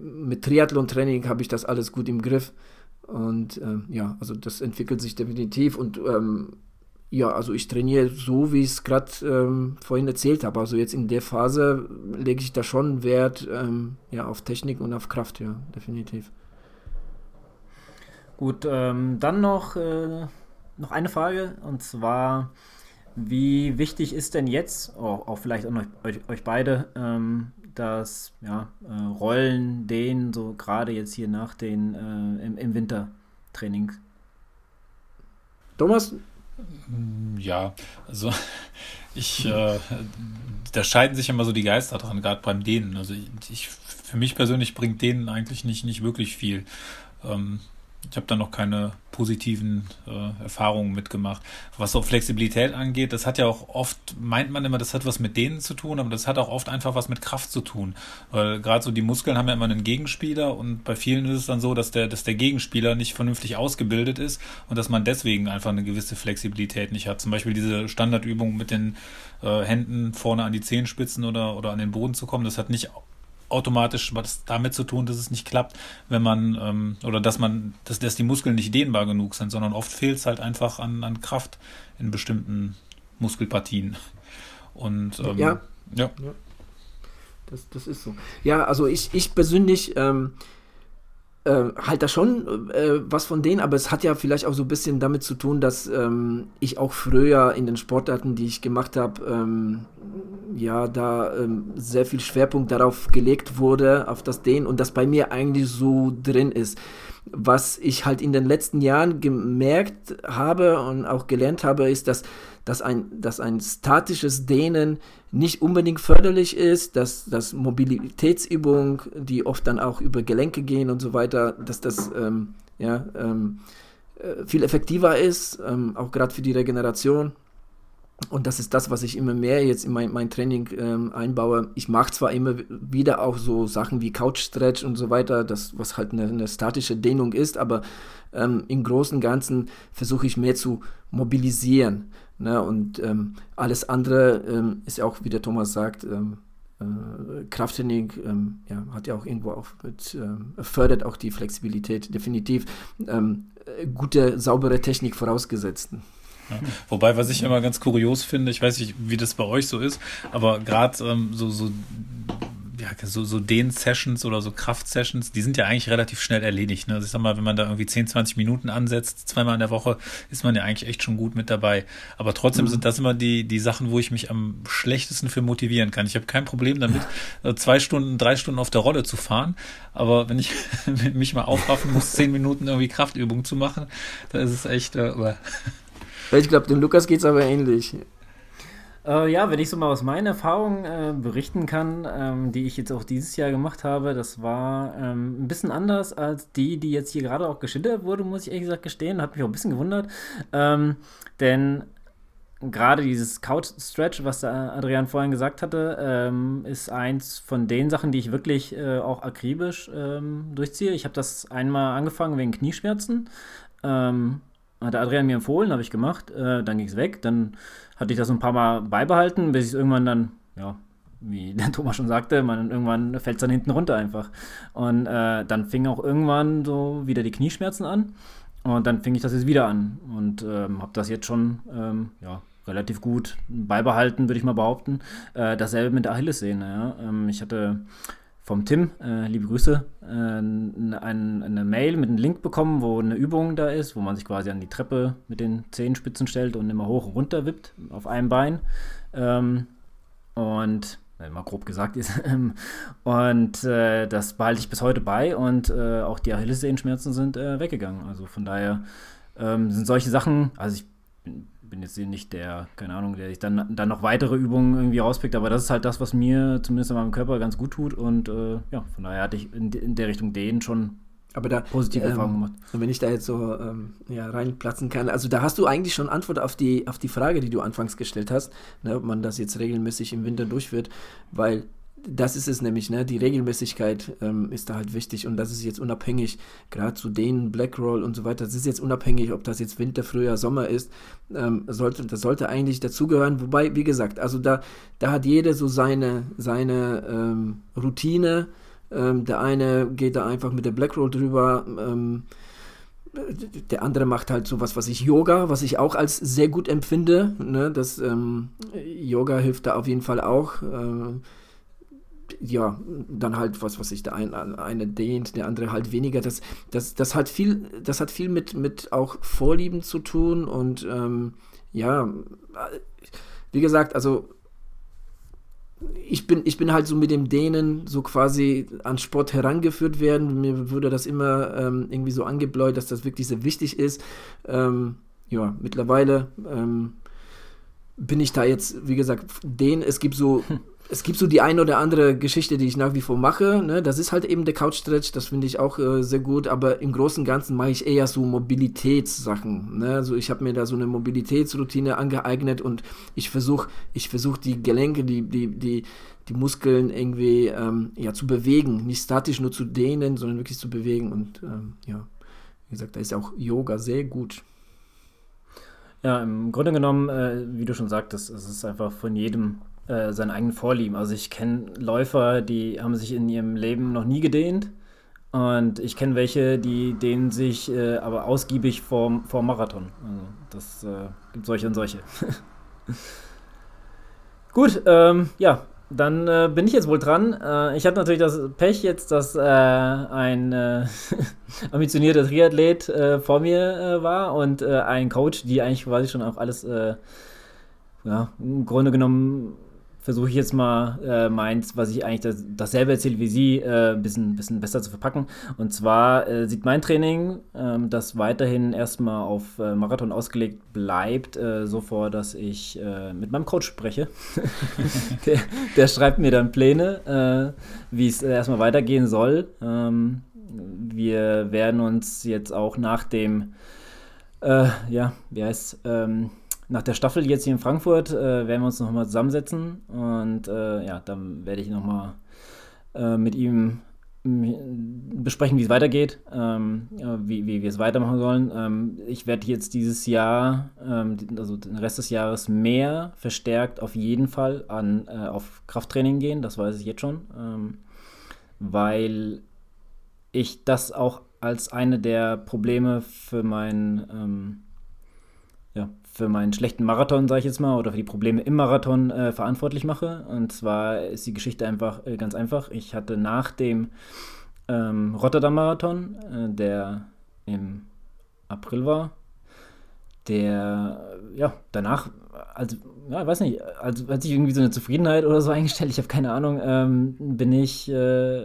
mit Triathlon-Training habe ich das alles gut im Griff. Und ähm, ja, also das entwickelt sich definitiv und ähm, ja, also ich trainiere so, wie ich es gerade ähm, vorhin erzählt habe. Also jetzt in der Phase lege ich da schon Wert ähm, ja, auf Technik und auf Kraft, ja, definitiv. Gut, ähm, dann noch, äh, noch eine Frage und zwar, wie wichtig ist denn jetzt, auch, auch vielleicht an euch, euch beide, ähm, das ja, äh, Rollen, den so gerade jetzt hier nach den äh, im, im Wintertraining. Thomas? Ja, also *laughs* ich, äh, da scheiden sich immer so die Geister dran, gerade beim Dehnen. Also ich, für mich persönlich bringt Dehnen eigentlich nicht, nicht wirklich viel. Ähm, ich habe da noch keine positiven äh, Erfahrungen mitgemacht. Was so Flexibilität angeht, das hat ja auch oft, meint man immer, das hat was mit denen zu tun, aber das hat auch oft einfach was mit Kraft zu tun. Weil gerade so die Muskeln haben ja immer einen Gegenspieler und bei vielen ist es dann so, dass der, dass der Gegenspieler nicht vernünftig ausgebildet ist und dass man deswegen einfach eine gewisse Flexibilität nicht hat. Zum Beispiel diese Standardübung mit den äh, Händen vorne an die Zehenspitzen oder, oder an den Boden zu kommen, das hat nicht automatisch was damit zu tun, dass es nicht klappt, wenn man ähm, oder dass man, dass, dass die Muskeln nicht dehnbar genug sind, sondern oft fehlt es halt einfach an, an Kraft in bestimmten Muskelpartien. Und ähm, ja. ja. ja. Das, das ist so. Ja, also ich, ich persönlich ähm, äh, halt da schon äh, was von denen, aber es hat ja vielleicht auch so ein bisschen damit zu tun, dass ähm, ich auch früher in den Sportarten, die ich gemacht habe, ähm, ja, da ähm, sehr viel Schwerpunkt darauf gelegt wurde, auf das Dehnen und das bei mir eigentlich so drin ist. Was ich halt in den letzten Jahren gemerkt habe und auch gelernt habe, ist, dass, dass, ein, dass ein statisches Dehnen nicht unbedingt förderlich ist, dass, dass Mobilitätsübungen, die oft dann auch über Gelenke gehen und so weiter, dass das ähm, ja, ähm, äh, viel effektiver ist, ähm, auch gerade für die Regeneration. Und das ist das, was ich immer mehr jetzt in mein, mein Training ähm, einbaue. Ich mache zwar immer wieder auch so Sachen wie Couch Stretch und so weiter, das, was halt eine, eine statische Dehnung ist, aber ähm, im Großen und Ganzen versuche ich mehr zu mobilisieren. Ne? Und ähm, alles andere ähm, ist auch, wie der Thomas sagt, ähm, äh, Krafttraining ähm, ja, hat ja auch irgendwo auch mit, fördert auch die Flexibilität, definitiv. Äh, gute, saubere Technik vorausgesetzt. Ja. Wobei, was ich immer ganz kurios finde, ich weiß nicht, wie das bei euch so ist, aber gerade ähm, so, so, ja, so, so Den-Sessions oder so Kraft-Sessions, die sind ja eigentlich relativ schnell erledigt. Ne? Also ich sag mal, wenn man da irgendwie 10, 20 Minuten ansetzt, zweimal in der Woche, ist man ja eigentlich echt schon gut mit dabei. Aber trotzdem mhm. sind das immer die, die Sachen, wo ich mich am schlechtesten für motivieren kann. Ich habe kein Problem damit, äh, zwei Stunden, drei Stunden auf der Rolle zu fahren. Aber wenn ich *laughs* mich mal aufraffen muss, zehn Minuten irgendwie Kraftübung zu machen, da ist es echt. Äh, ich glaube, dem Lukas geht es aber ähnlich. Äh, ja, wenn ich so mal aus meinen Erfahrungen äh, berichten kann, ähm, die ich jetzt auch dieses Jahr gemacht habe, das war ähm, ein bisschen anders als die, die jetzt hier gerade auch geschildert wurde, muss ich ehrlich gesagt gestehen. Hat mich auch ein bisschen gewundert. Ähm, denn gerade dieses Couch-Stretch, was Adrian vorhin gesagt hatte, ähm, ist eins von den Sachen, die ich wirklich äh, auch akribisch ähm, durchziehe. Ich habe das einmal angefangen wegen Knieschmerzen. Ähm, hat Adrian mir empfohlen, habe ich gemacht. Äh, dann ging es weg. Dann hatte ich das ein paar Mal beibehalten, bis ich es irgendwann dann, ja, wie *laughs* der Thomas schon sagte, man irgendwann fällt es dann hinten runter einfach. Und äh, dann fing auch irgendwann so wieder die Knieschmerzen an. Und dann fing ich das jetzt wieder an und ähm, habe das jetzt schon ähm, ja, relativ gut beibehalten, würde ich mal behaupten. Äh, dasselbe mit der Achillessehne. Ja. Ähm, ich hatte vom Tim, äh, liebe Grüße, äh, ein, eine Mail mit einem Link bekommen, wo eine Übung da ist, wo man sich quasi an die Treppe mit den Zehenspitzen stellt und immer hoch und runter wippt auf einem Bein. Ähm, und mal grob gesagt ist. *laughs* Ähm, und äh, das behalte ich bis heute bei und äh, auch die Achillessehenschmerzen sind äh, weggegangen. Also von daher ähm, sind solche Sachen, also ich bin bin jetzt nicht der, keine Ahnung, der sich dann, dann noch weitere Übungen irgendwie rauspickt, aber das ist halt das, was mir zumindest in meinem Körper ganz gut tut und äh, ja, von daher hatte ich in, in der Richtung den schon aber da positive ähm, Erfahrungen gemacht. Und wenn ich da jetzt so ähm, ja, reinplatzen kann, also da hast du eigentlich schon Antwort auf die, auf die Frage, die du anfangs gestellt hast, ne, ob man das jetzt regelmäßig im Winter durchführt, weil das ist es nämlich, ne? Die Regelmäßigkeit ähm, ist da halt wichtig und das ist jetzt unabhängig, gerade zu denen, Blackroll und so weiter, das ist jetzt unabhängig, ob das jetzt Winter, Frühjahr, Sommer ist, ähm, sollte, das sollte eigentlich dazugehören. Wobei, wie gesagt, also da, da hat jeder so seine, seine ähm, Routine. Ähm, der eine geht da einfach mit der Blackroll drüber. Ähm, der andere macht halt sowas, was ich Yoga, was ich auch als sehr gut empfinde. Ne? Das ähm, Yoga hilft da auf jeden Fall auch. Äh, ja, dann halt was, was sich der eine, eine dehnt, der andere halt weniger. Das, das, das hat viel, das hat viel mit, mit auch Vorlieben zu tun und ähm, ja, wie gesagt, also ich bin, ich bin halt so mit dem Dehnen so quasi an Sport herangeführt werden. Mir wurde das immer ähm, irgendwie so angebläut, dass das wirklich sehr wichtig ist. Ähm, ja, mittlerweile ähm, bin ich da jetzt, wie gesagt, den, es gibt so *laughs* es gibt so die eine oder andere Geschichte, die ich nach wie vor mache. Ne? Das ist halt eben der Couch-Stretch, das finde ich auch äh, sehr gut, aber im Großen und Ganzen mache ich eher so Mobilitätssachen. Ne? Also ich habe mir da so eine Mobilitätsroutine angeeignet und ich versuche ich versuch die Gelenke, die, die, die, die Muskeln irgendwie ähm, ja, zu bewegen. Nicht statisch nur zu dehnen, sondern wirklich zu bewegen. Und ähm, ja, wie gesagt, da ist auch Yoga sehr gut. Ja, im Grunde genommen, äh, wie du schon sagtest, es ist einfach von jedem äh, seine eigenen Vorlieben. Also ich kenne Läufer, die haben sich in ihrem Leben noch nie gedehnt. Und ich kenne welche, die dehnen sich äh, aber ausgiebig vor, vor Marathon. Also das äh, gibt solche und solche. *laughs* Gut, ähm, ja, dann äh, bin ich jetzt wohl dran. Äh, ich hatte natürlich das Pech jetzt, dass äh, ein äh, *laughs* ambitionierter Triathlet äh, vor mir äh, war und ein Coach, die eigentlich quasi schon auch alles, ja, im Grunde genommen versuche ich jetzt mal äh, meins, was ich eigentlich das, dasselbe erzähle wie Sie, äh, ein bisschen, bisschen besser zu verpacken. Und zwar äh, sieht mein Training, ähm, das weiterhin erstmal auf äh, Marathon ausgelegt bleibt, äh, so vor, dass ich äh, mit meinem Coach spreche. *laughs* der, der, schreibt mir dann Pläne, wie es erstmal weitergehen soll. Ähm, wir werden uns jetzt auch nach dem, ja, wie heißt ähm, nach der Staffel jetzt hier in Frankfurt äh, werden wir uns nochmal zusammensetzen und äh, ja, dann werde ich nochmal äh, mit ihm besprechen, wie es weitergeht, ähm, wie, wie wir es weitermachen sollen. Ähm, ich werde jetzt dieses Jahr, ähm, also den Rest des Jahres, mehr verstärkt auf jeden Fall an, äh, auf Krafttraining gehen, das weiß ich jetzt schon, ähm, weil ich das auch als eine der Probleme für mein ähm, für meinen schlechten Marathon, sage ich jetzt mal, oder für die Probleme im Marathon äh, verantwortlich mache. Und zwar ist die Geschichte einfach äh, ganz einfach. Ich hatte nach dem ähm, Rotterdam-Marathon, äh, der im April war, der, ja, danach, also, ja, weiß nicht, also hat sich irgendwie so eine Zufriedenheit oder so *laughs* eingestellt, ich habe keine Ahnung, ähm, bin ich, äh,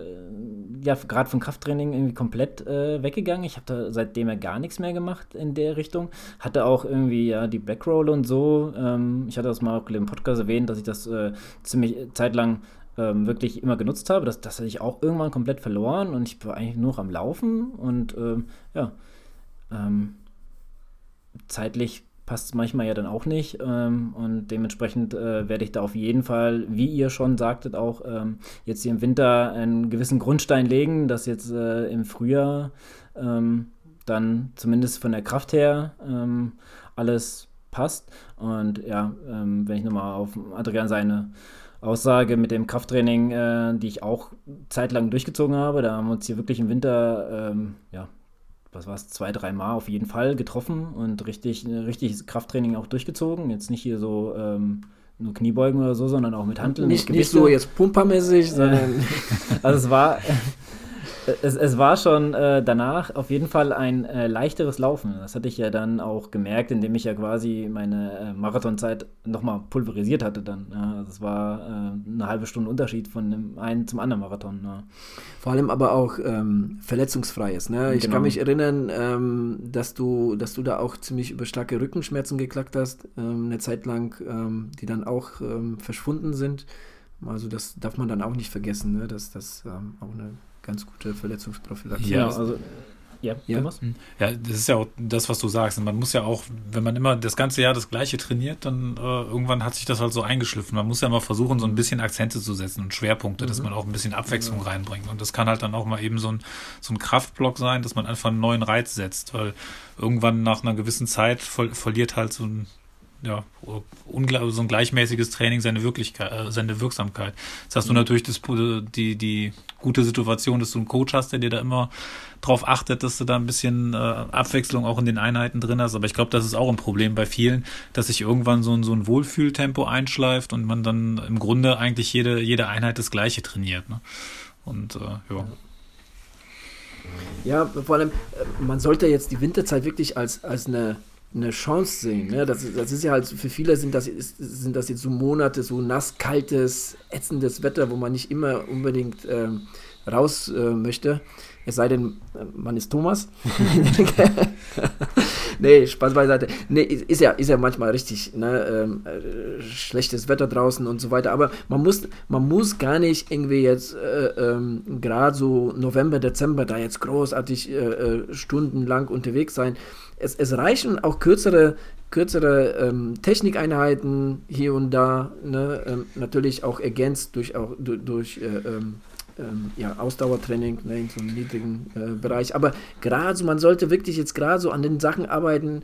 ja, gerade vom Krafttraining irgendwie komplett äh, weggegangen. Ich habe da seitdem ja gar nichts mehr gemacht in der Richtung. Hatte auch irgendwie, ja, die Backroll und so. Ähm, ich hatte das mal auch im Podcast erwähnt, dass ich das äh, ziemlich zeitlang ähm, wirklich immer genutzt habe. Das, das hatte ich auch irgendwann komplett verloren und ich war eigentlich nur noch am Laufen und ähm, ja, ähm, zeitlich passt es manchmal ja dann auch nicht. Ähm, und dementsprechend äh, werde ich da auf jeden Fall, wie ihr schon sagtet, auch ähm, jetzt hier im Winter einen gewissen Grundstein legen, dass jetzt äh, im Frühjahr ähm, dann zumindest von der Kraft her ähm, alles passt. Und ja, ähm, wenn ich nochmal auf Adrian seine Aussage mit dem Krafttraining, äh, die ich auch zeitlang durchgezogen habe, da haben wir uns hier wirklich im Winter ähm, ja, was war es, zwei, drei Mal auf jeden Fall getroffen und richtig, richtiges Krafttraining auch durchgezogen. Jetzt nicht hier so ähm, nur Kniebeugen oder so, sondern auch mit Handeln. Nicht, nicht so jetzt pumpermäßig, sondern. *laughs* also es war, *laughs* es, es war schon äh, danach auf jeden Fall ein äh, leichteres Laufen. Das hatte ich ja dann auch gemerkt, indem ich ja quasi meine äh, Marathonzeit nochmal pulverisiert hatte dann. Ja. Also es war äh, eine halbe Stunde Unterschied von dem einen zum anderen Marathon. Ja. Vor allem aber auch ähm, verletzungsfreies. Ne? Ich genau. kann mich erinnern, ähm, dass, du, dass du da auch ziemlich über starke Rückenschmerzen geklagt hast, ähm, eine Zeit lang, ähm, die dann auch ähm, verschwunden sind. Also das darf man dann auch nicht vergessen, ne? dass das ähm, auch eine ganz gute Verletzungsprophylaxe. Ja, also ja, ja. Thomas? Hm. Ja, das ist ja auch das, was du sagst. Man muss ja auch, wenn man immer das ganze Jahr das Gleiche trainiert, dann äh, irgendwann hat sich das halt so eingeschliffen. Man muss ja mal versuchen, so ein bisschen Akzente zu setzen und Schwerpunkte, mhm. dass man auch ein bisschen Abwechslung ja. reinbringt. Und das kann halt dann auch mal eben so ein, so ein Kraftblock sein, dass man einfach einen neuen Reiz setzt, weil irgendwann nach einer gewissen Zeit ver verliert halt so ein ja, so ein gleichmäßiges Training seine Wirklichkeit, äh, seine Wirksamkeit. Jetzt hast du mhm. natürlich das, die, die gute Situation, dass du einen Coach hast, der dir da immer drauf achtet, dass du da ein bisschen äh, Abwechslung auch in den Einheiten drin hast. Aber ich glaube, das ist auch ein Problem bei vielen, dass sich irgendwann so ein, so ein Wohlfühltempo einschleift und man dann im Grunde eigentlich jede, jede Einheit das Gleiche trainiert. Ne? Und äh, ja. Ja, vor allem, äh, man sollte jetzt die Winterzeit wirklich als, als eine eine Chance sehen. Ne? Das, das ist ja halt, für viele sind das, sind das jetzt so Monate, so nass, kaltes, ätzendes Wetter, wo man nicht immer unbedingt ähm, raus äh, möchte. Es sei denn, äh, man ist Thomas. *laughs* nee, Spaß beiseite. Nee, ist ja, ist ja manchmal richtig ne, ähm, äh, schlechtes Wetter draußen und so weiter. Aber man muss, man muss gar nicht irgendwie jetzt äh, ähm, gerade so November, Dezember da jetzt großartig äh, äh, stundenlang unterwegs sein es, es reichen auch kürzere, kürzere ähm, Technikeinheiten hier und da, ne? ähm, natürlich auch ergänzt durch, auch, durch, äh, ähm, ähm, ja, Ausdauertraining ne, in so einem niedrigen äh, Bereich. Aber gerade so, man sollte wirklich jetzt gerade so an den Sachen arbeiten,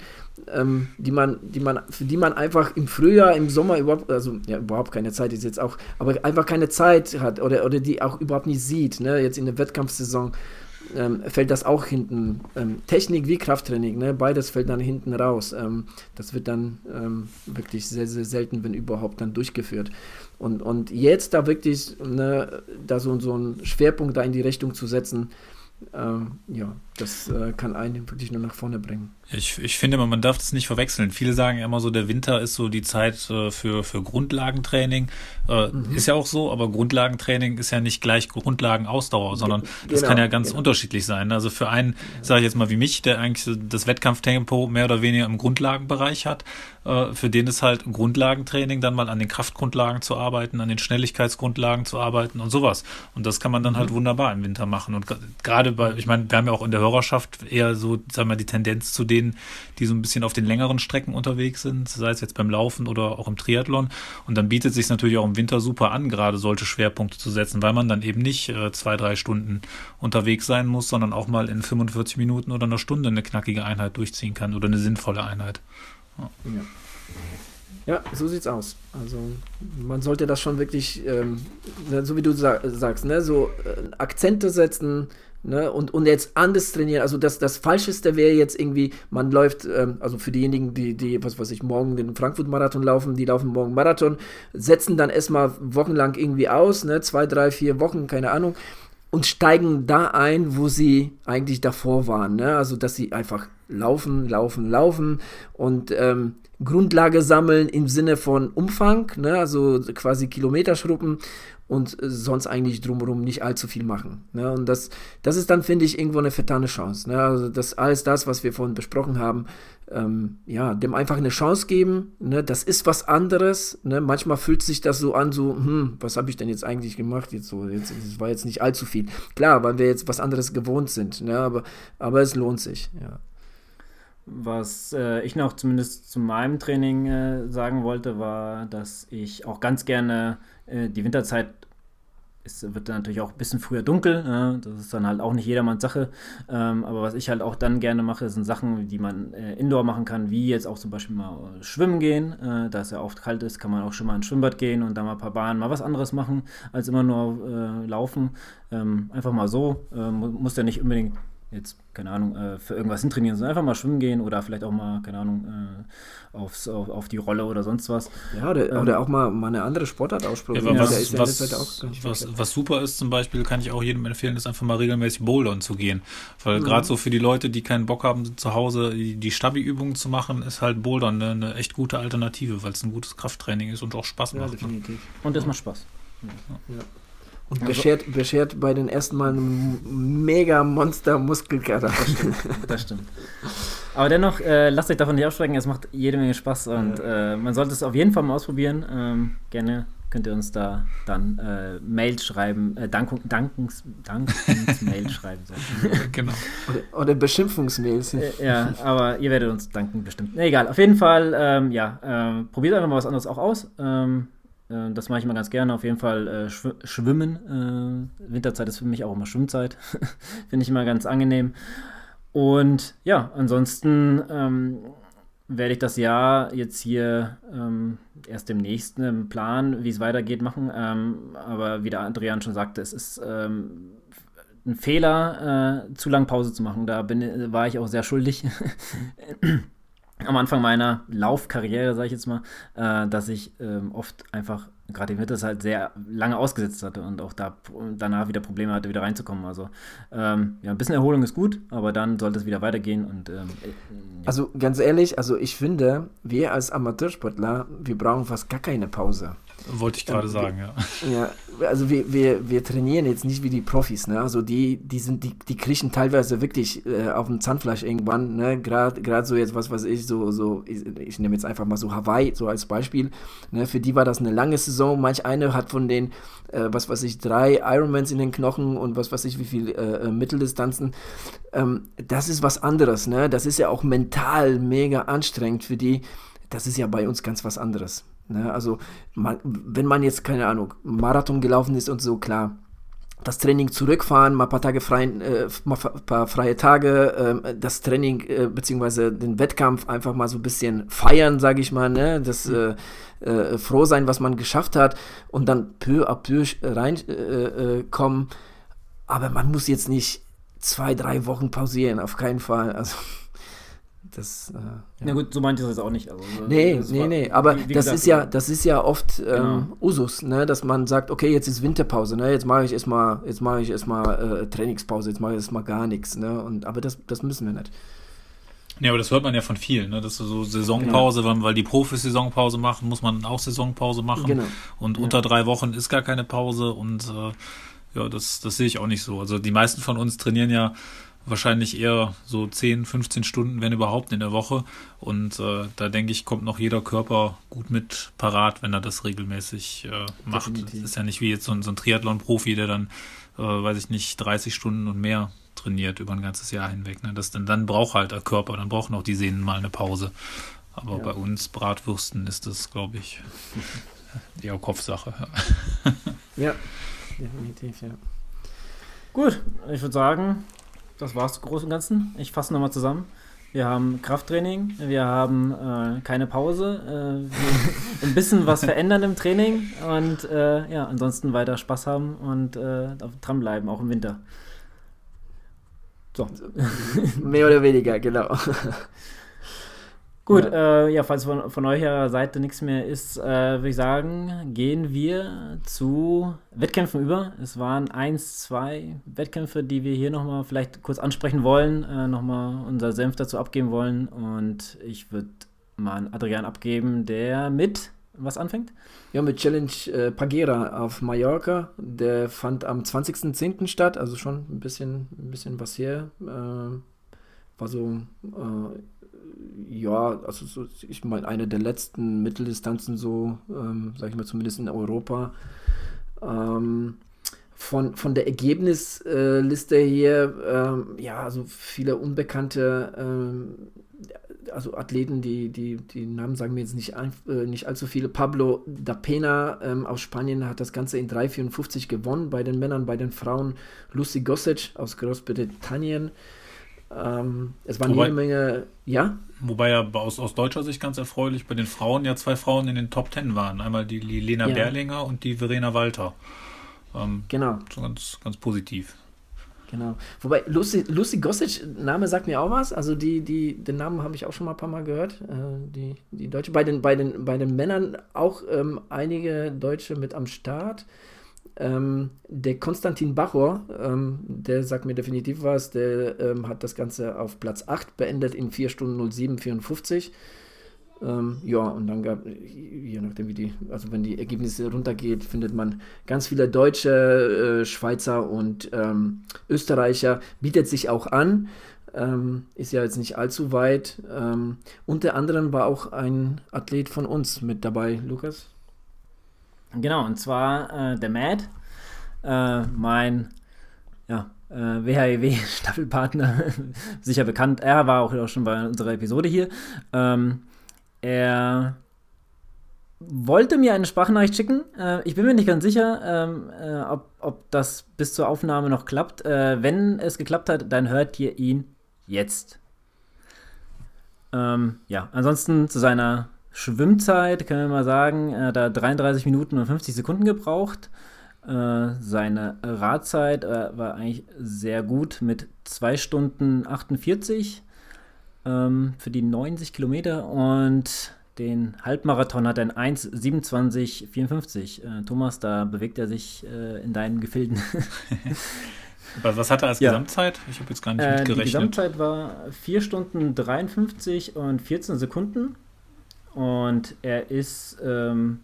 ähm, die man, die man, für die man einfach im Frühjahr, im Sommer überhaupt, also ja, überhaupt keine Zeit ist jetzt auch, aber einfach keine Zeit hat oder, oder die auch überhaupt nicht sieht, ne, jetzt in der Wettkampfsaison ähm, fällt das auch hinten. Ähm, Technik wie Krafttraining, ne? beides fällt dann hinten raus. Ähm, das wird dann ähm, wirklich sehr, sehr selten, wenn überhaupt, dann durchgeführt. Und, und jetzt da wirklich ne, da so, so einen Schwerpunkt da in die Richtung zu setzen, ähm, ja, das äh, kann einen wirklich nur nach vorne bringen. Ich, ich finde, man darf das nicht verwechseln. Viele sagen immer so, der Winter ist so die Zeit äh, für, für Grundlagentraining. Äh, mhm. Ist ja auch so, aber Grundlagentraining ist ja nicht gleich Grundlagenausdauer, sondern genau, das kann ja ganz genau. unterschiedlich sein. Also für einen, sage ich jetzt mal wie mich, der eigentlich das Wettkampftempo mehr oder weniger im Grundlagenbereich hat, äh, für den ist halt Grundlagentraining dann mal an den Kraftgrundlagen zu arbeiten, an den Schnelligkeitsgrundlagen zu arbeiten und sowas. Und das kann man dann halt mhm. halt wunderbar im Winter machen. Und gerade bei, ich meine, wir haben ja auch in der Hörerschaft eher so, sagen wir die Tendenz zu denen, die so ein bisschen auf den längeren Strecken unterwegs sind, sei es jetzt beim Laufen oder auch im Triathlon. Und dann bietet es sich natürlich auch im Winter super an, gerade solche Schwerpunkte zu setzen, weil man dann eben nicht äh, zwei, drei Stunden unterwegs sein muss, sondern auch mal in 45 Minuten oder einer Stunde eine knackige Einheit durchziehen kann oder eine sinnvolle Einheit. Ja. ja. so sieht's aus. Also man sollte das schon wirklich, ähm, ne, so wie du sa sagst, ne, so äh, Akzente setzen, Ne, und, und jetzt anders trainieren, also das, das Falscheste wäre jetzt irgendwie, man läuft, ähm, also für diejenigen, die, die, was weiß ich, morgen den Frankfurt-Marathon laufen, die laufen morgen Marathon, setzen dann erstmal wochenlang irgendwie aus, ne, zwei, drei, vier Wochen, keine Ahnung, und steigen da ein, wo sie eigentlich davor waren. Ne? Also, dass sie einfach laufen, laufen, laufen und ähm, Grundlage sammeln im Sinne von Umfang, ne? also quasi Kilometerschruppen und sonst eigentlich drumherum nicht allzu viel machen. Ne? Und das, das ist dann, finde ich, irgendwo eine vertane Chance. Ne? Also das alles das, was wir vorhin besprochen haben, ähm, ja, dem einfach eine Chance geben. Ne? Das ist was anderes. Ne? Manchmal fühlt sich das so an, so, hm, was habe ich denn jetzt eigentlich gemacht? Jetzt so, jetzt, das war jetzt nicht allzu viel. Klar, weil wir jetzt was anderes gewohnt sind, ne? aber, aber es lohnt sich, ja. Was äh, ich noch zumindest zu meinem Training äh, sagen wollte, war, dass ich auch ganz gerne äh, die Winterzeit es wird dann natürlich auch ein bisschen früher dunkel. Ne? Das ist dann halt auch nicht jedermanns Sache. Ähm, aber was ich halt auch dann gerne mache, sind Sachen, die man äh, indoor machen kann, wie jetzt auch zum Beispiel mal äh, schwimmen gehen. Äh, da es ja oft kalt ist, kann man auch schon mal ins Schwimmbad gehen und da mal ein paar Bahnen, mal was anderes machen, als immer nur äh, laufen. Ähm, einfach mal so. Ähm, muss ja nicht unbedingt jetzt, keine Ahnung, äh, für irgendwas hintrainieren, sondern einfach mal schwimmen gehen oder vielleicht auch mal, keine Ahnung, äh, aufs, auf, auf, die Rolle oder sonst was. Ja, oder, ähm, oder auch mal, mal eine andere Sportart ausprobieren. Ja, was, was, was, was, super ist zum Beispiel, kann ich auch jedem empfehlen, ist einfach mal regelmäßig bouldern zu gehen. Weil mhm. gerade so für die Leute, die keinen Bock haben, zu Hause die, die Stabi-Übungen zu machen, ist halt Bouldern eine, eine echt gute Alternative, weil es ein gutes Krafttraining ist und auch Spaß macht. Ja, definitiv. Und es macht Spaß. Ja. Und also, beschert, beschert bei den ersten Mal einen mega Monster-Muskelkater. Das stimmt, das stimmt. Aber dennoch, äh, lasst euch davon nicht abschrecken, es macht jede Menge Spaß und äh, man sollte es auf jeden Fall mal ausprobieren. Ähm, gerne könnt ihr uns da dann äh, Mail schreiben, äh, Dankung, Dankens, Dankensmail *laughs* schreiben. So. genau. Oder, oder Beschimpfungsmails. Äh, ja, aber ihr werdet uns danken bestimmt. Nee, egal, auf jeden Fall, ähm, ja, ähm, probiert einfach mal was anderes auch aus. Ähm, äh, das mache ich mal ganz gerne. Auf jeden Fall äh, schw Schwimmen. Äh, Winterzeit ist für mich auch immer Schwimmzeit. *laughs* Finde ich immer ganz angenehm. Und ja, ansonsten ähm, werde ich das Jahr jetzt hier ähm, erst demnächst einen Plan, wie es weitergeht, machen. Ähm, aber wie der Adrian schon sagte, es ist ähm, ein Fehler, äh, zu lang Pause zu machen. Da bin, war ich auch sehr schuldig. *laughs* Am Anfang meiner Laufkarriere, sage ich jetzt mal, äh, dass ich ähm, oft einfach gerade im Winter halt sehr lange ausgesetzt hatte und auch da danach wieder Probleme hatte, wieder reinzukommen. Also ähm, ja, ein bisschen Erholung ist gut, aber dann sollte es wieder weitergehen und ähm, ja. Also ganz ehrlich, also ich finde, wir als Amateursportler, wir brauchen fast gar keine Pause. Wollte ich gerade sagen, ja. Ja, also wir, wir, wir trainieren jetzt nicht wie die Profis, ne? Also die, die sind, die, die kriechen teilweise wirklich äh, auf dem Zahnfleisch irgendwann, ne? Gerade so jetzt, was weiß ich, so, so, ich, ich nehme jetzt einfach mal so Hawaii so als Beispiel. Ne? Für die war das eine lange Saison. Manch eine hat von den, äh, was weiß ich, drei Ironmans in den Knochen und was weiß ich, wie viel äh, äh, Mitteldistanzen. Ähm, das ist was anderes, ne? Das ist ja auch mental mega anstrengend für die. Das ist ja bei uns ganz was anderes. Ne? Also, man, wenn man jetzt, keine Ahnung, Marathon gelaufen ist und so, klar, das Training zurückfahren, mal ein paar Tage frei, äh, mal paar freie Tage, äh, das Training äh, beziehungsweise den Wettkampf einfach mal so ein bisschen feiern, sage ich mal, ne? das mhm. äh, äh, froh sein, was man geschafft hat und dann peu à peu reinkommen. Äh, Aber man muss jetzt nicht zwei, drei Wochen pausieren, auf keinen Fall. Also das, äh, ja. Na gut, so meint ihr das auch nicht. Also, nee, nee, war, nee, aber wie, wie das gesagt, ist ja, das ist ja oft ähm, genau. Usus, ne, dass man sagt, okay, jetzt ist Winterpause, ne, jetzt mache ich erstmal, jetzt mache ich erstmal äh, Trainingspause, jetzt mache ich erstmal gar nichts, ne, und aber das, das müssen wir nicht. Ja, aber das hört man ja von vielen, ne? dass so Saisonpause, genau. weil, weil die Profis Saisonpause machen, muss man auch Saisonpause machen. Genau. Und ja. unter drei Wochen ist gar keine Pause und äh, ja, das, das sehe ich auch nicht so. Also die meisten von uns trainieren ja wahrscheinlich eher so 10, 15 Stunden, wenn überhaupt, in der Woche. Und äh, da denke ich, kommt noch jeder Körper gut mit parat, wenn er das regelmäßig äh, macht. Definitiv. Das ist ja nicht wie jetzt so ein, so ein Triathlon-Profi, der dann, äh, weiß ich nicht, 30 Stunden und mehr trainiert über ein ganzes Jahr hinweg. Ne? Das, dann, dann braucht halt der Körper, dann brauchen auch die Sehnen mal eine Pause. Aber ja. bei uns Bratwürsten ist das, glaube ich, *laughs* eher Kopfsache. *laughs* ja, definitiv, ja. Gut, ich würde sagen, das war's groß und Ganzen. Ich fasse nochmal zusammen. Wir haben Krafttraining, wir haben äh, keine Pause, äh, *laughs* ein bisschen was verändern im Training und äh, ja, ansonsten weiter Spaß haben und äh, dranbleiben, auch im Winter. So. Mehr oder weniger, genau. *laughs* Gut, ja, äh, ja falls von, von eurer Seite nichts mehr ist, äh, würde ich sagen, gehen wir zu Wettkämpfen über. Es waren eins, zwei Wettkämpfe, die wir hier nochmal vielleicht kurz ansprechen wollen, äh, nochmal unser Senf dazu abgeben wollen. Und ich würde mal an Adrian abgeben, der mit was anfängt? Ja, mit Challenge äh, Pagera auf Mallorca. Der fand am 20.10. statt, also schon ein bisschen, ein bisschen was her. Äh, war so äh, ja, also so, ich meine, eine der letzten Mitteldistanzen so, ähm, sage ich mal zumindest in Europa. Ähm, von, von der Ergebnisliste hier, ähm, ja, also viele unbekannte, ähm, also Athleten, die, die, die Namen sagen mir jetzt nicht, ein, äh, nicht allzu viele. Pablo da Pena ähm, aus Spanien hat das Ganze in 3,54 gewonnen bei den Männern, bei den Frauen Lucy Gossage aus Großbritannien ähm, es waren wobei, jede Menge, ja? Wobei ja aus, aus deutscher Sicht ganz erfreulich bei den Frauen ja zwei Frauen in den Top Ten waren. Einmal die, die Lena ja. Berlinger und die Verena Walter. Ähm, genau. Ganz, ganz positiv. Genau. Wobei Lucy, Lucy Gossage, Name sagt mir auch was. Also die, die, den Namen habe ich auch schon mal ein paar Mal gehört. Äh, die, die Deutsche. Bei den, bei, den, bei den Männern auch ähm, einige Deutsche mit am Start. Ähm, der Konstantin Bachor, ähm, der sagt mir definitiv was, der ähm, hat das Ganze auf Platz 8 beendet in 4 Stunden 07, 54. Ähm, ja, und dann gab, je nachdem wie die, also wenn die Ergebnisse runtergeht, findet man ganz viele Deutsche, äh, Schweizer und ähm, Österreicher, bietet sich auch an. Ähm, ist ja jetzt nicht allzu weit. unter anderem war auch ein Athlet von uns mit dabei, Lukas. Genau, und zwar äh, der Matt, äh, mein ja, äh, WHEW-Staffelpartner, *laughs* *laughs* sicher bekannt. Er war auch, auch schon bei unserer Episode hier. Ähm, er wollte mir eine Sprachnachricht schicken. Äh, ich bin mir nicht ganz sicher, ähm, äh, ob, ob das bis zur Aufnahme noch klappt. Äh, wenn es geklappt hat, dann hört ihr ihn jetzt. Ähm, ja, ansonsten zu seiner Schwimmzeit können wir mal sagen, er hat da 33 Minuten und 50 Sekunden gebraucht. Äh, seine Radzeit äh, war eigentlich sehr gut mit 2 Stunden 48 ähm, für die 90 Kilometer und den Halbmarathon hat er in 1,27,54. Äh, Thomas, da bewegt er sich äh, in deinen Gefilden. *laughs* Was hat er als ja. Gesamtzeit? Ich habe jetzt gar nicht äh, mitgerechnet. Die Gesamtzeit war 4 Stunden 53 und 14 Sekunden. Und er ist ähm,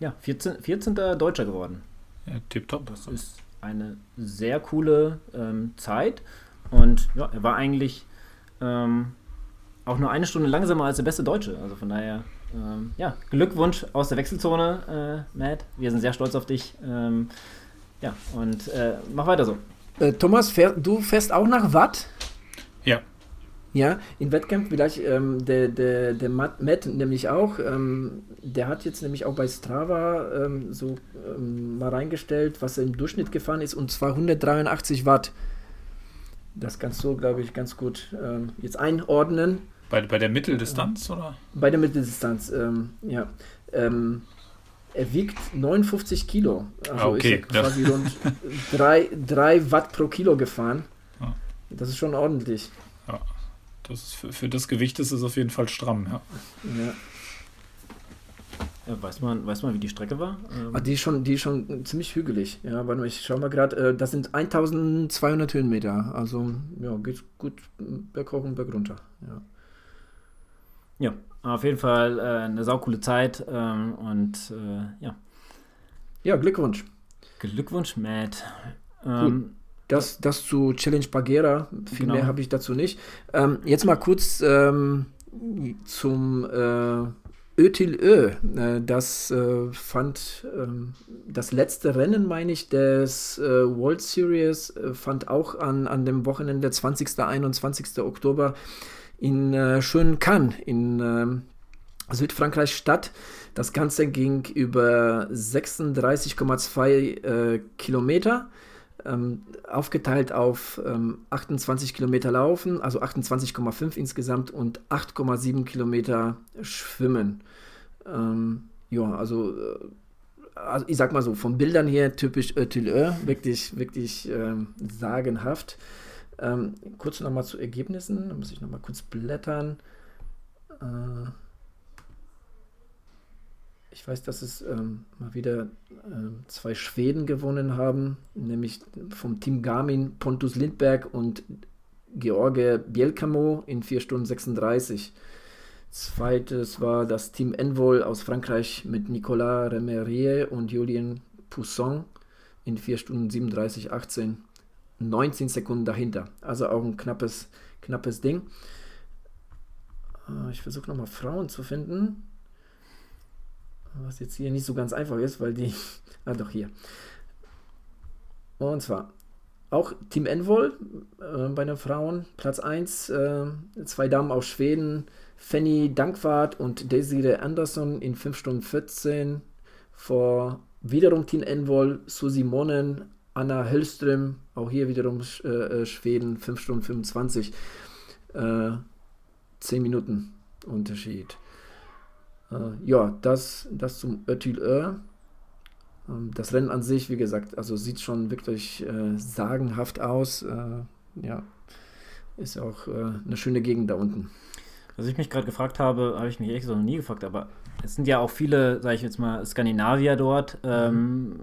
ja, 14, 14. Deutscher geworden. Ja, tipptopp. Das ist eine sehr coole ähm, Zeit. Und ja, er war eigentlich ähm, auch nur eine Stunde langsamer als der beste Deutsche. Also von daher, ähm, ja, Glückwunsch aus der Wechselzone, äh, Matt. Wir sind sehr stolz auf dich. Ähm, ja, und äh, mach weiter so. Äh, Thomas, fähr, du fährst auch nach Watt? Ja. In Wettkämpfen vielleicht ähm, der, der, der Matt, Matt nämlich auch. Ähm, der hat jetzt nämlich auch bei Strava ähm, so ähm, mal reingestellt, was er im Durchschnitt gefahren ist, und zwar 183 Watt. Das kannst du, glaube ich, ganz gut ähm, jetzt einordnen. Bei, bei der Mitteldistanz, oder? Bei der Mitteldistanz, ähm, ja. Ähm, er wiegt 59 Kilo. Also ah, okay. ist er quasi ja. rund *laughs* 3, Watt pro Kilo gefahren. Ja. Das ist schon ordentlich. Ja. Das ist für, für, das Gewicht ist es auf jeden Fall stramm, ja. ja. Ja, weiß, man, weiß man, wie die Strecke war? Ähm ah, die, ist schon, die ist schon ziemlich hügelig. Ja, warte mal, ich schau mal gerade. Äh, das sind 1200 Höhenmeter. Also, ja, geht gut berghoch und bergunter. Ja. Ja, auf jeden Fall äh, eine saukoole Zeit ähm, und äh, ja. Ja, Glückwunsch. Glückwunsch, Matt. Ähm, das, das zu Challenge Bagheera. Viel genau. mehr habe ich dazu nicht. Ähm, jetzt mal kurz ähm, zum äh, Ötil-Ö. Äh, das äh, fand ähm, das letzte Rennen, meine ich, des äh, World Series äh, fand auch an, an dem Wochenende 20. 21. Oktober in äh, schönen Cannes in äh, Südfrankreich statt. Das Ganze ging über 36,2 äh, Kilometer, ähm, aufgeteilt auf ähm, 28 Kilometer Laufen, also 28,5 insgesamt und 8,7 Kilometer Schwimmen. Ähm, ja, also, äh, also, ich sag mal so, von Bildern her typisch Ötilö, wirklich, wirklich ähm, sagenhaft. Ähm, kurz nochmal zu Ergebnissen, da muss ich nochmal kurz blättern. Äh, ich weiß, dass es ähm, mal wieder äh, zwei Schweden gewonnen haben, nämlich vom Team Garmin Pontus Lindberg und George Bielkamo in 4 Stunden 36. Zweites war das Team Envol aus Frankreich mit Nicolas Remerier und Julien Pousson in 4 Stunden 37, 18. 19 Sekunden dahinter. Also auch ein knappes, knappes Ding. Äh, ich versuche nochmal Frauen zu finden. Was jetzt hier nicht so ganz einfach ist, weil die. *laughs* ah, doch hier. Und zwar auch Team Envol äh, bei den Frauen, Platz 1, äh, zwei Damen aus Schweden, Fanny Dankwart und Desiree Anderson in 5 Stunden 14 vor wiederum Team Envol, Susi Monnen, Anna Hellström, auch hier wiederum äh, äh Schweden, 5 Stunden 25, äh, 10 Minuten Unterschied. Äh, ja, das, das zum Ötil ähm, Das Rennen an sich, wie gesagt, also sieht schon wirklich äh, sagenhaft aus. Äh, ja, ist auch eine schöne Gegend da unten. Was ich mich gerade gefragt habe, habe ich mich ehrlich gesagt noch nie gefragt, aber es sind ja auch viele, sage ich jetzt mal, Skandinavier dort. Ähm, mhm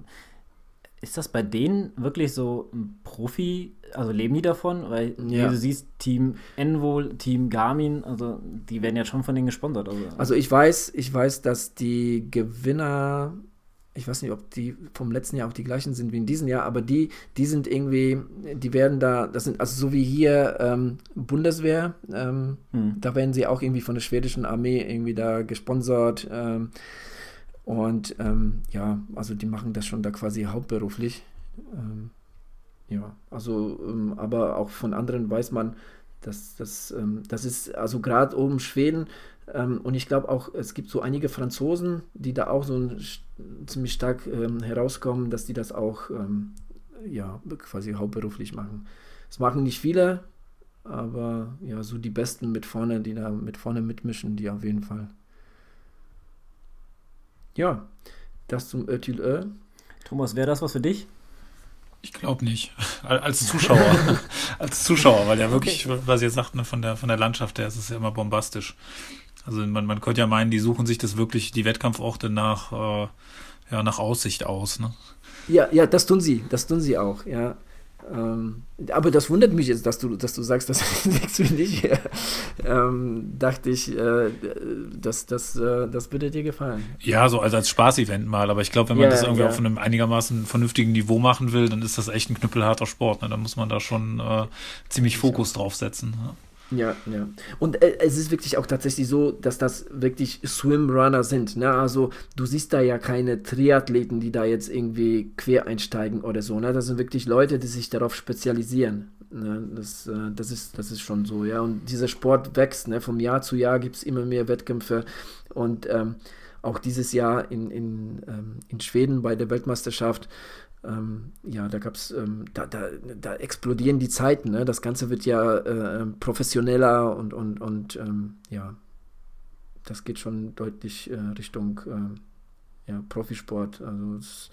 ist das bei denen wirklich so ein Profi, also leben die davon? Weil ja. wie du siehst, Team Envol, Team Garmin, also die werden ja schon von denen gesponsert. Also, also ich weiß, ich weiß, dass die Gewinner, ich weiß nicht, ob die vom letzten Jahr auch die gleichen sind wie in diesem Jahr, aber die, die sind irgendwie, die werden da, das sind, also so wie hier ähm, Bundeswehr, ähm, hm. da werden sie auch irgendwie von der schwedischen Armee irgendwie da gesponsert. Ähm, Und ähm, ja, also die machen das schon da quasi hauptberuflich. Ähm, ja, also, ähm, aber auch von anderen weiß man, dass das, ähm, das ist, also gerade oben Schweden, ähm, und ich glaube auch, es gibt so einige Franzosen, die da auch so ein, ziemlich stark ähm, herauskommen, dass die das auch ja, quasi hauptberuflich machen. Das machen nicht viele, aber ja, so die Besten mit vorne, die da mit vorne mitmischen, die auf jeden Fall. Ja, das zum Ötül Thomas, wäre das was für dich? Ich glaube nicht. *laughs* Als Zuschauer. *laughs* Als Zuschauer, weil ja wirklich, okay. was ihr sagt, ne, von, der, von der Landschaft her ist es ja immer bombastisch. Also man, man könnte ja meinen, die suchen sich das wirklich, die Wettkampforte nach, äh, ja, nach Aussicht aus. Ne? Ja, ja, das tun sie. Das tun sie auch, ja. Ähm, aber das wundert mich jetzt, dass du, dass du sagst, *laughs* das nichts für dich. ähm, dachte ich, äh, das, das, äh, das würde dir gefallen. Ja, so als, als Spaß-Event mal. Aber ich glaube, wenn man ja, das irgendwie ja. auf einem einigermaßen vernünftigen Niveau machen will, dann ist das echt ein knüppelharter Sport. Ne? Da muss man da schon äh, ziemlich Fokus drauf setzen. Ne? Ja, ja. Und äh, es ist wirklich auch tatsächlich so, dass das wirklich Swimrunner sind. Ne? Also du siehst da ja keine Triathleten, die da jetzt irgendwie quer einsteigen oder so. Ne? Das sind wirklich Leute, die sich darauf spezialisieren. Ne? Das, äh, das, ist, das ist schon so, ja. Und dieser Sport wächst. Ne? Vom Jahr zu Jahr gibt es immer mehr Wettkämpfe. Und ähm, auch dieses Jahr in, in, ähm, in Schweden bei der Weltmeisterschaft ähm, ja, da gab es, ähm, da, da, da, explodieren die Zeiten, ne? Das Ganze wird ja äh, professioneller und, und, und ähm, ja, das geht schon deutlich äh, Richtung äh, ja, Profisport. Also es,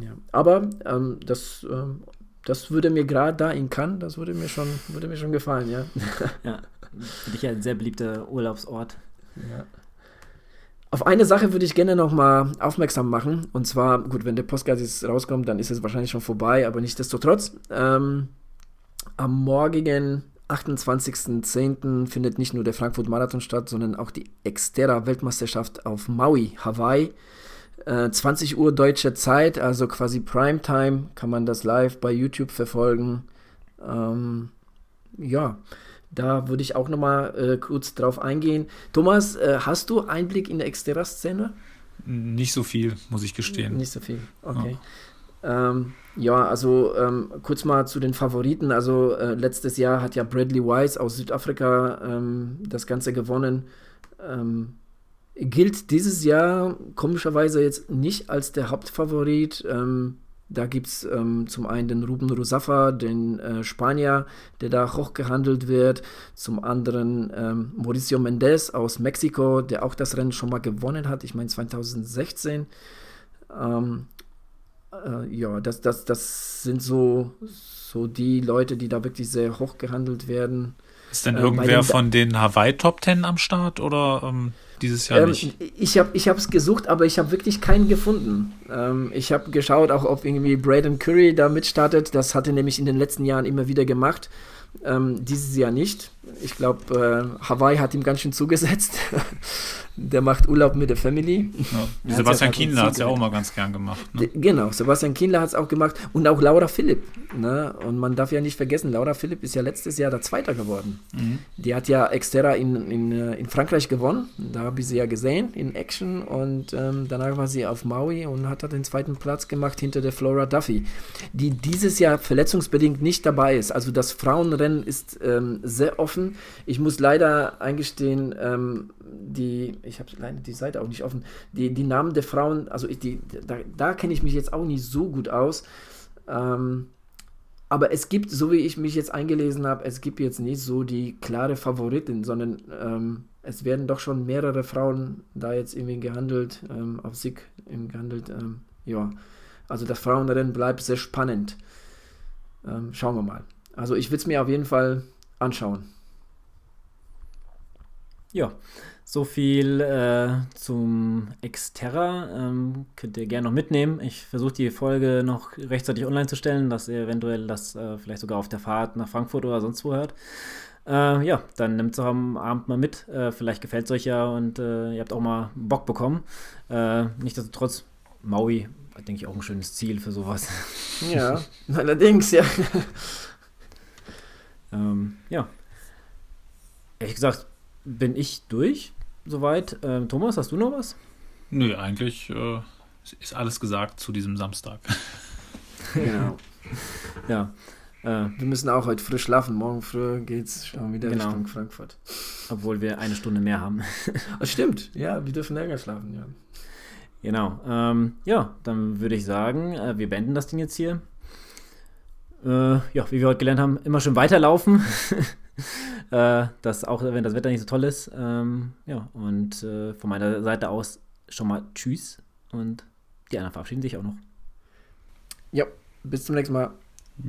ja. Aber ähm, das, ähm, das würde mir gerade da in Cannes, das würde mir schon, würde mir schon gefallen, ja. *laughs* ja, für dich ein sehr beliebter Urlaubsort. Ja. Auf eine Sache würde ich gerne noch mal aufmerksam machen. Und zwar, gut, wenn der Postcard jetzt rauskommt, dann ist es wahrscheinlich schon vorbei, aber nichtsdestotrotz. Ähm, am morgigen 28.10. findet nicht nur der Frankfurt Marathon statt, sondern auch die Xterra Weltmeisterschaft auf Maui, Hawaii. Äh, 20 Uhr deutsche Zeit, also quasi Primetime, kann man das live bei YouTube verfolgen. Ähm, ja, da würde ich auch nochmal äh, kurz drauf eingehen. Thomas, äh, hast du Einblick in der Xterra-Szene? Nicht so viel, muss ich gestehen. Nicht so viel, okay. Ja, ähm, ja also ähm, kurz mal zu den Favoriten. Also äh, letztes Jahr hat ja Bradley Wise aus Südafrika ähm, das Ganze gewonnen. Ähm, gilt dieses Jahr komischerweise jetzt nicht als der Hauptfavorit. Ähm, da gibt es ähm, zum einen den Ruben Rusafa, den äh, Spanier, der da hochgehandelt wird. Zum anderen ähm, Mauricio Mendez aus Mexiko, der auch das Rennen schon mal gewonnen hat, ich meine 2016. Ähm, äh, ja, das, das, das sind so, so die Leute, die da wirklich sehr hoch gehandelt werden. Ist denn äh, irgendwer von den Hawaii Top Ten am Start oder? Ähm dieses Jahr ähm, nicht? Ich habe es gesucht, aber ich habe wirklich keinen gefunden. Ähm, ich habe geschaut, auch ob irgendwie Braden Curry da mitstartet. Das hatte nämlich in den letzten Jahren immer wieder gemacht. Ähm, dieses Jahr nicht. Ich glaube, äh, Hawaii hat ihm ganz schön zugesetzt. *laughs* der macht Urlaub mit der Family. Ja. Sebastian ja Kienler hat es ja auch mal ganz gern gemacht. Ne? Genau, Sebastian Kienler hat es auch gemacht und auch Laura Philipp. Ne? Und man darf ja nicht vergessen, Laura Philipp ist ja letztes Jahr der Zweiter geworden. Mhm. Die hat ja Exterra in, in, äh, in Frankreich gewonnen. Da habe ich sie ja gesehen in Action und ähm, danach war sie auf Maui und hat da den zweiten Platz gemacht hinter der Flora Duffy, die dieses Jahr verletzungsbedingt nicht dabei ist. Also das Frauenrennen ist ähm, sehr offen. Ich muss leider eingestehen, ähm, die, ich habe leider die Seite auch nicht offen, die, die Namen der Frauen, also ich, die, da, da kenne ich mich jetzt auch nicht so gut aus. Ähm, aber es gibt, so wie ich mich jetzt eingelesen habe, es gibt jetzt nicht so die klare Favoritin, sondern ähm, es werden doch schon mehrere Frauen da jetzt irgendwie gehandelt, ähm, auf Sieg gehandelt. Ähm, ja, also das Frauenrennen bleibt sehr spannend. Ähm, schauen wir mal. Also ich will es mir auf jeden Fall anschauen. Ja, so viel äh, zum Xterra. Ähm, könnt ihr gerne noch mitnehmen. Ich versuche die Folge noch rechtzeitig online zu stellen, dass ihr eventuell das äh, vielleicht sogar auf der Fahrt nach Frankfurt oder sonst wo hört. Äh, ja, dann nehmt es auch am Abend mal mit. Äh, vielleicht gefällt es euch ja und äh, ihr habt auch mal Bock bekommen. Äh, Nichtsdestotrotz, Maui, denke ich, auch ein schönes Ziel für sowas. Ja, *laughs* allerdings, ja. ähm, ja. Ehrlich gesagt, bin ich durch soweit. Ähm, Thomas, hast du noch was? Nö, eigentlich äh, ist alles gesagt zu diesem Samstag. *laughs* Genau. Ja. Äh, Wir müssen auch heute früh schlafen. Morgen früh geht's schon wieder Genau. Richtung Frankfurt. obwohl wir eine Stunde mehr haben. Oh, *laughs* stimmt. Ja, wir dürfen länger schlafen, ja. Genau. Ähm, ja, dann würde ich sagen, äh, wir beenden das Ding jetzt hier. Äh, ja, wie wir heute gelernt haben, immer schön weiterlaufen. *laughs* *laughs* äh, das auch, wenn das Wetter nicht so toll ist. Ähm, ja, und äh, von meiner Seite aus schon mal Tschüss. Und die anderen verabschieden sich auch noch. Ja, bis zum nächsten Mal.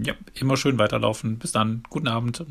Ja, immer schön weiterlaufen. Bis dann. Guten Abend.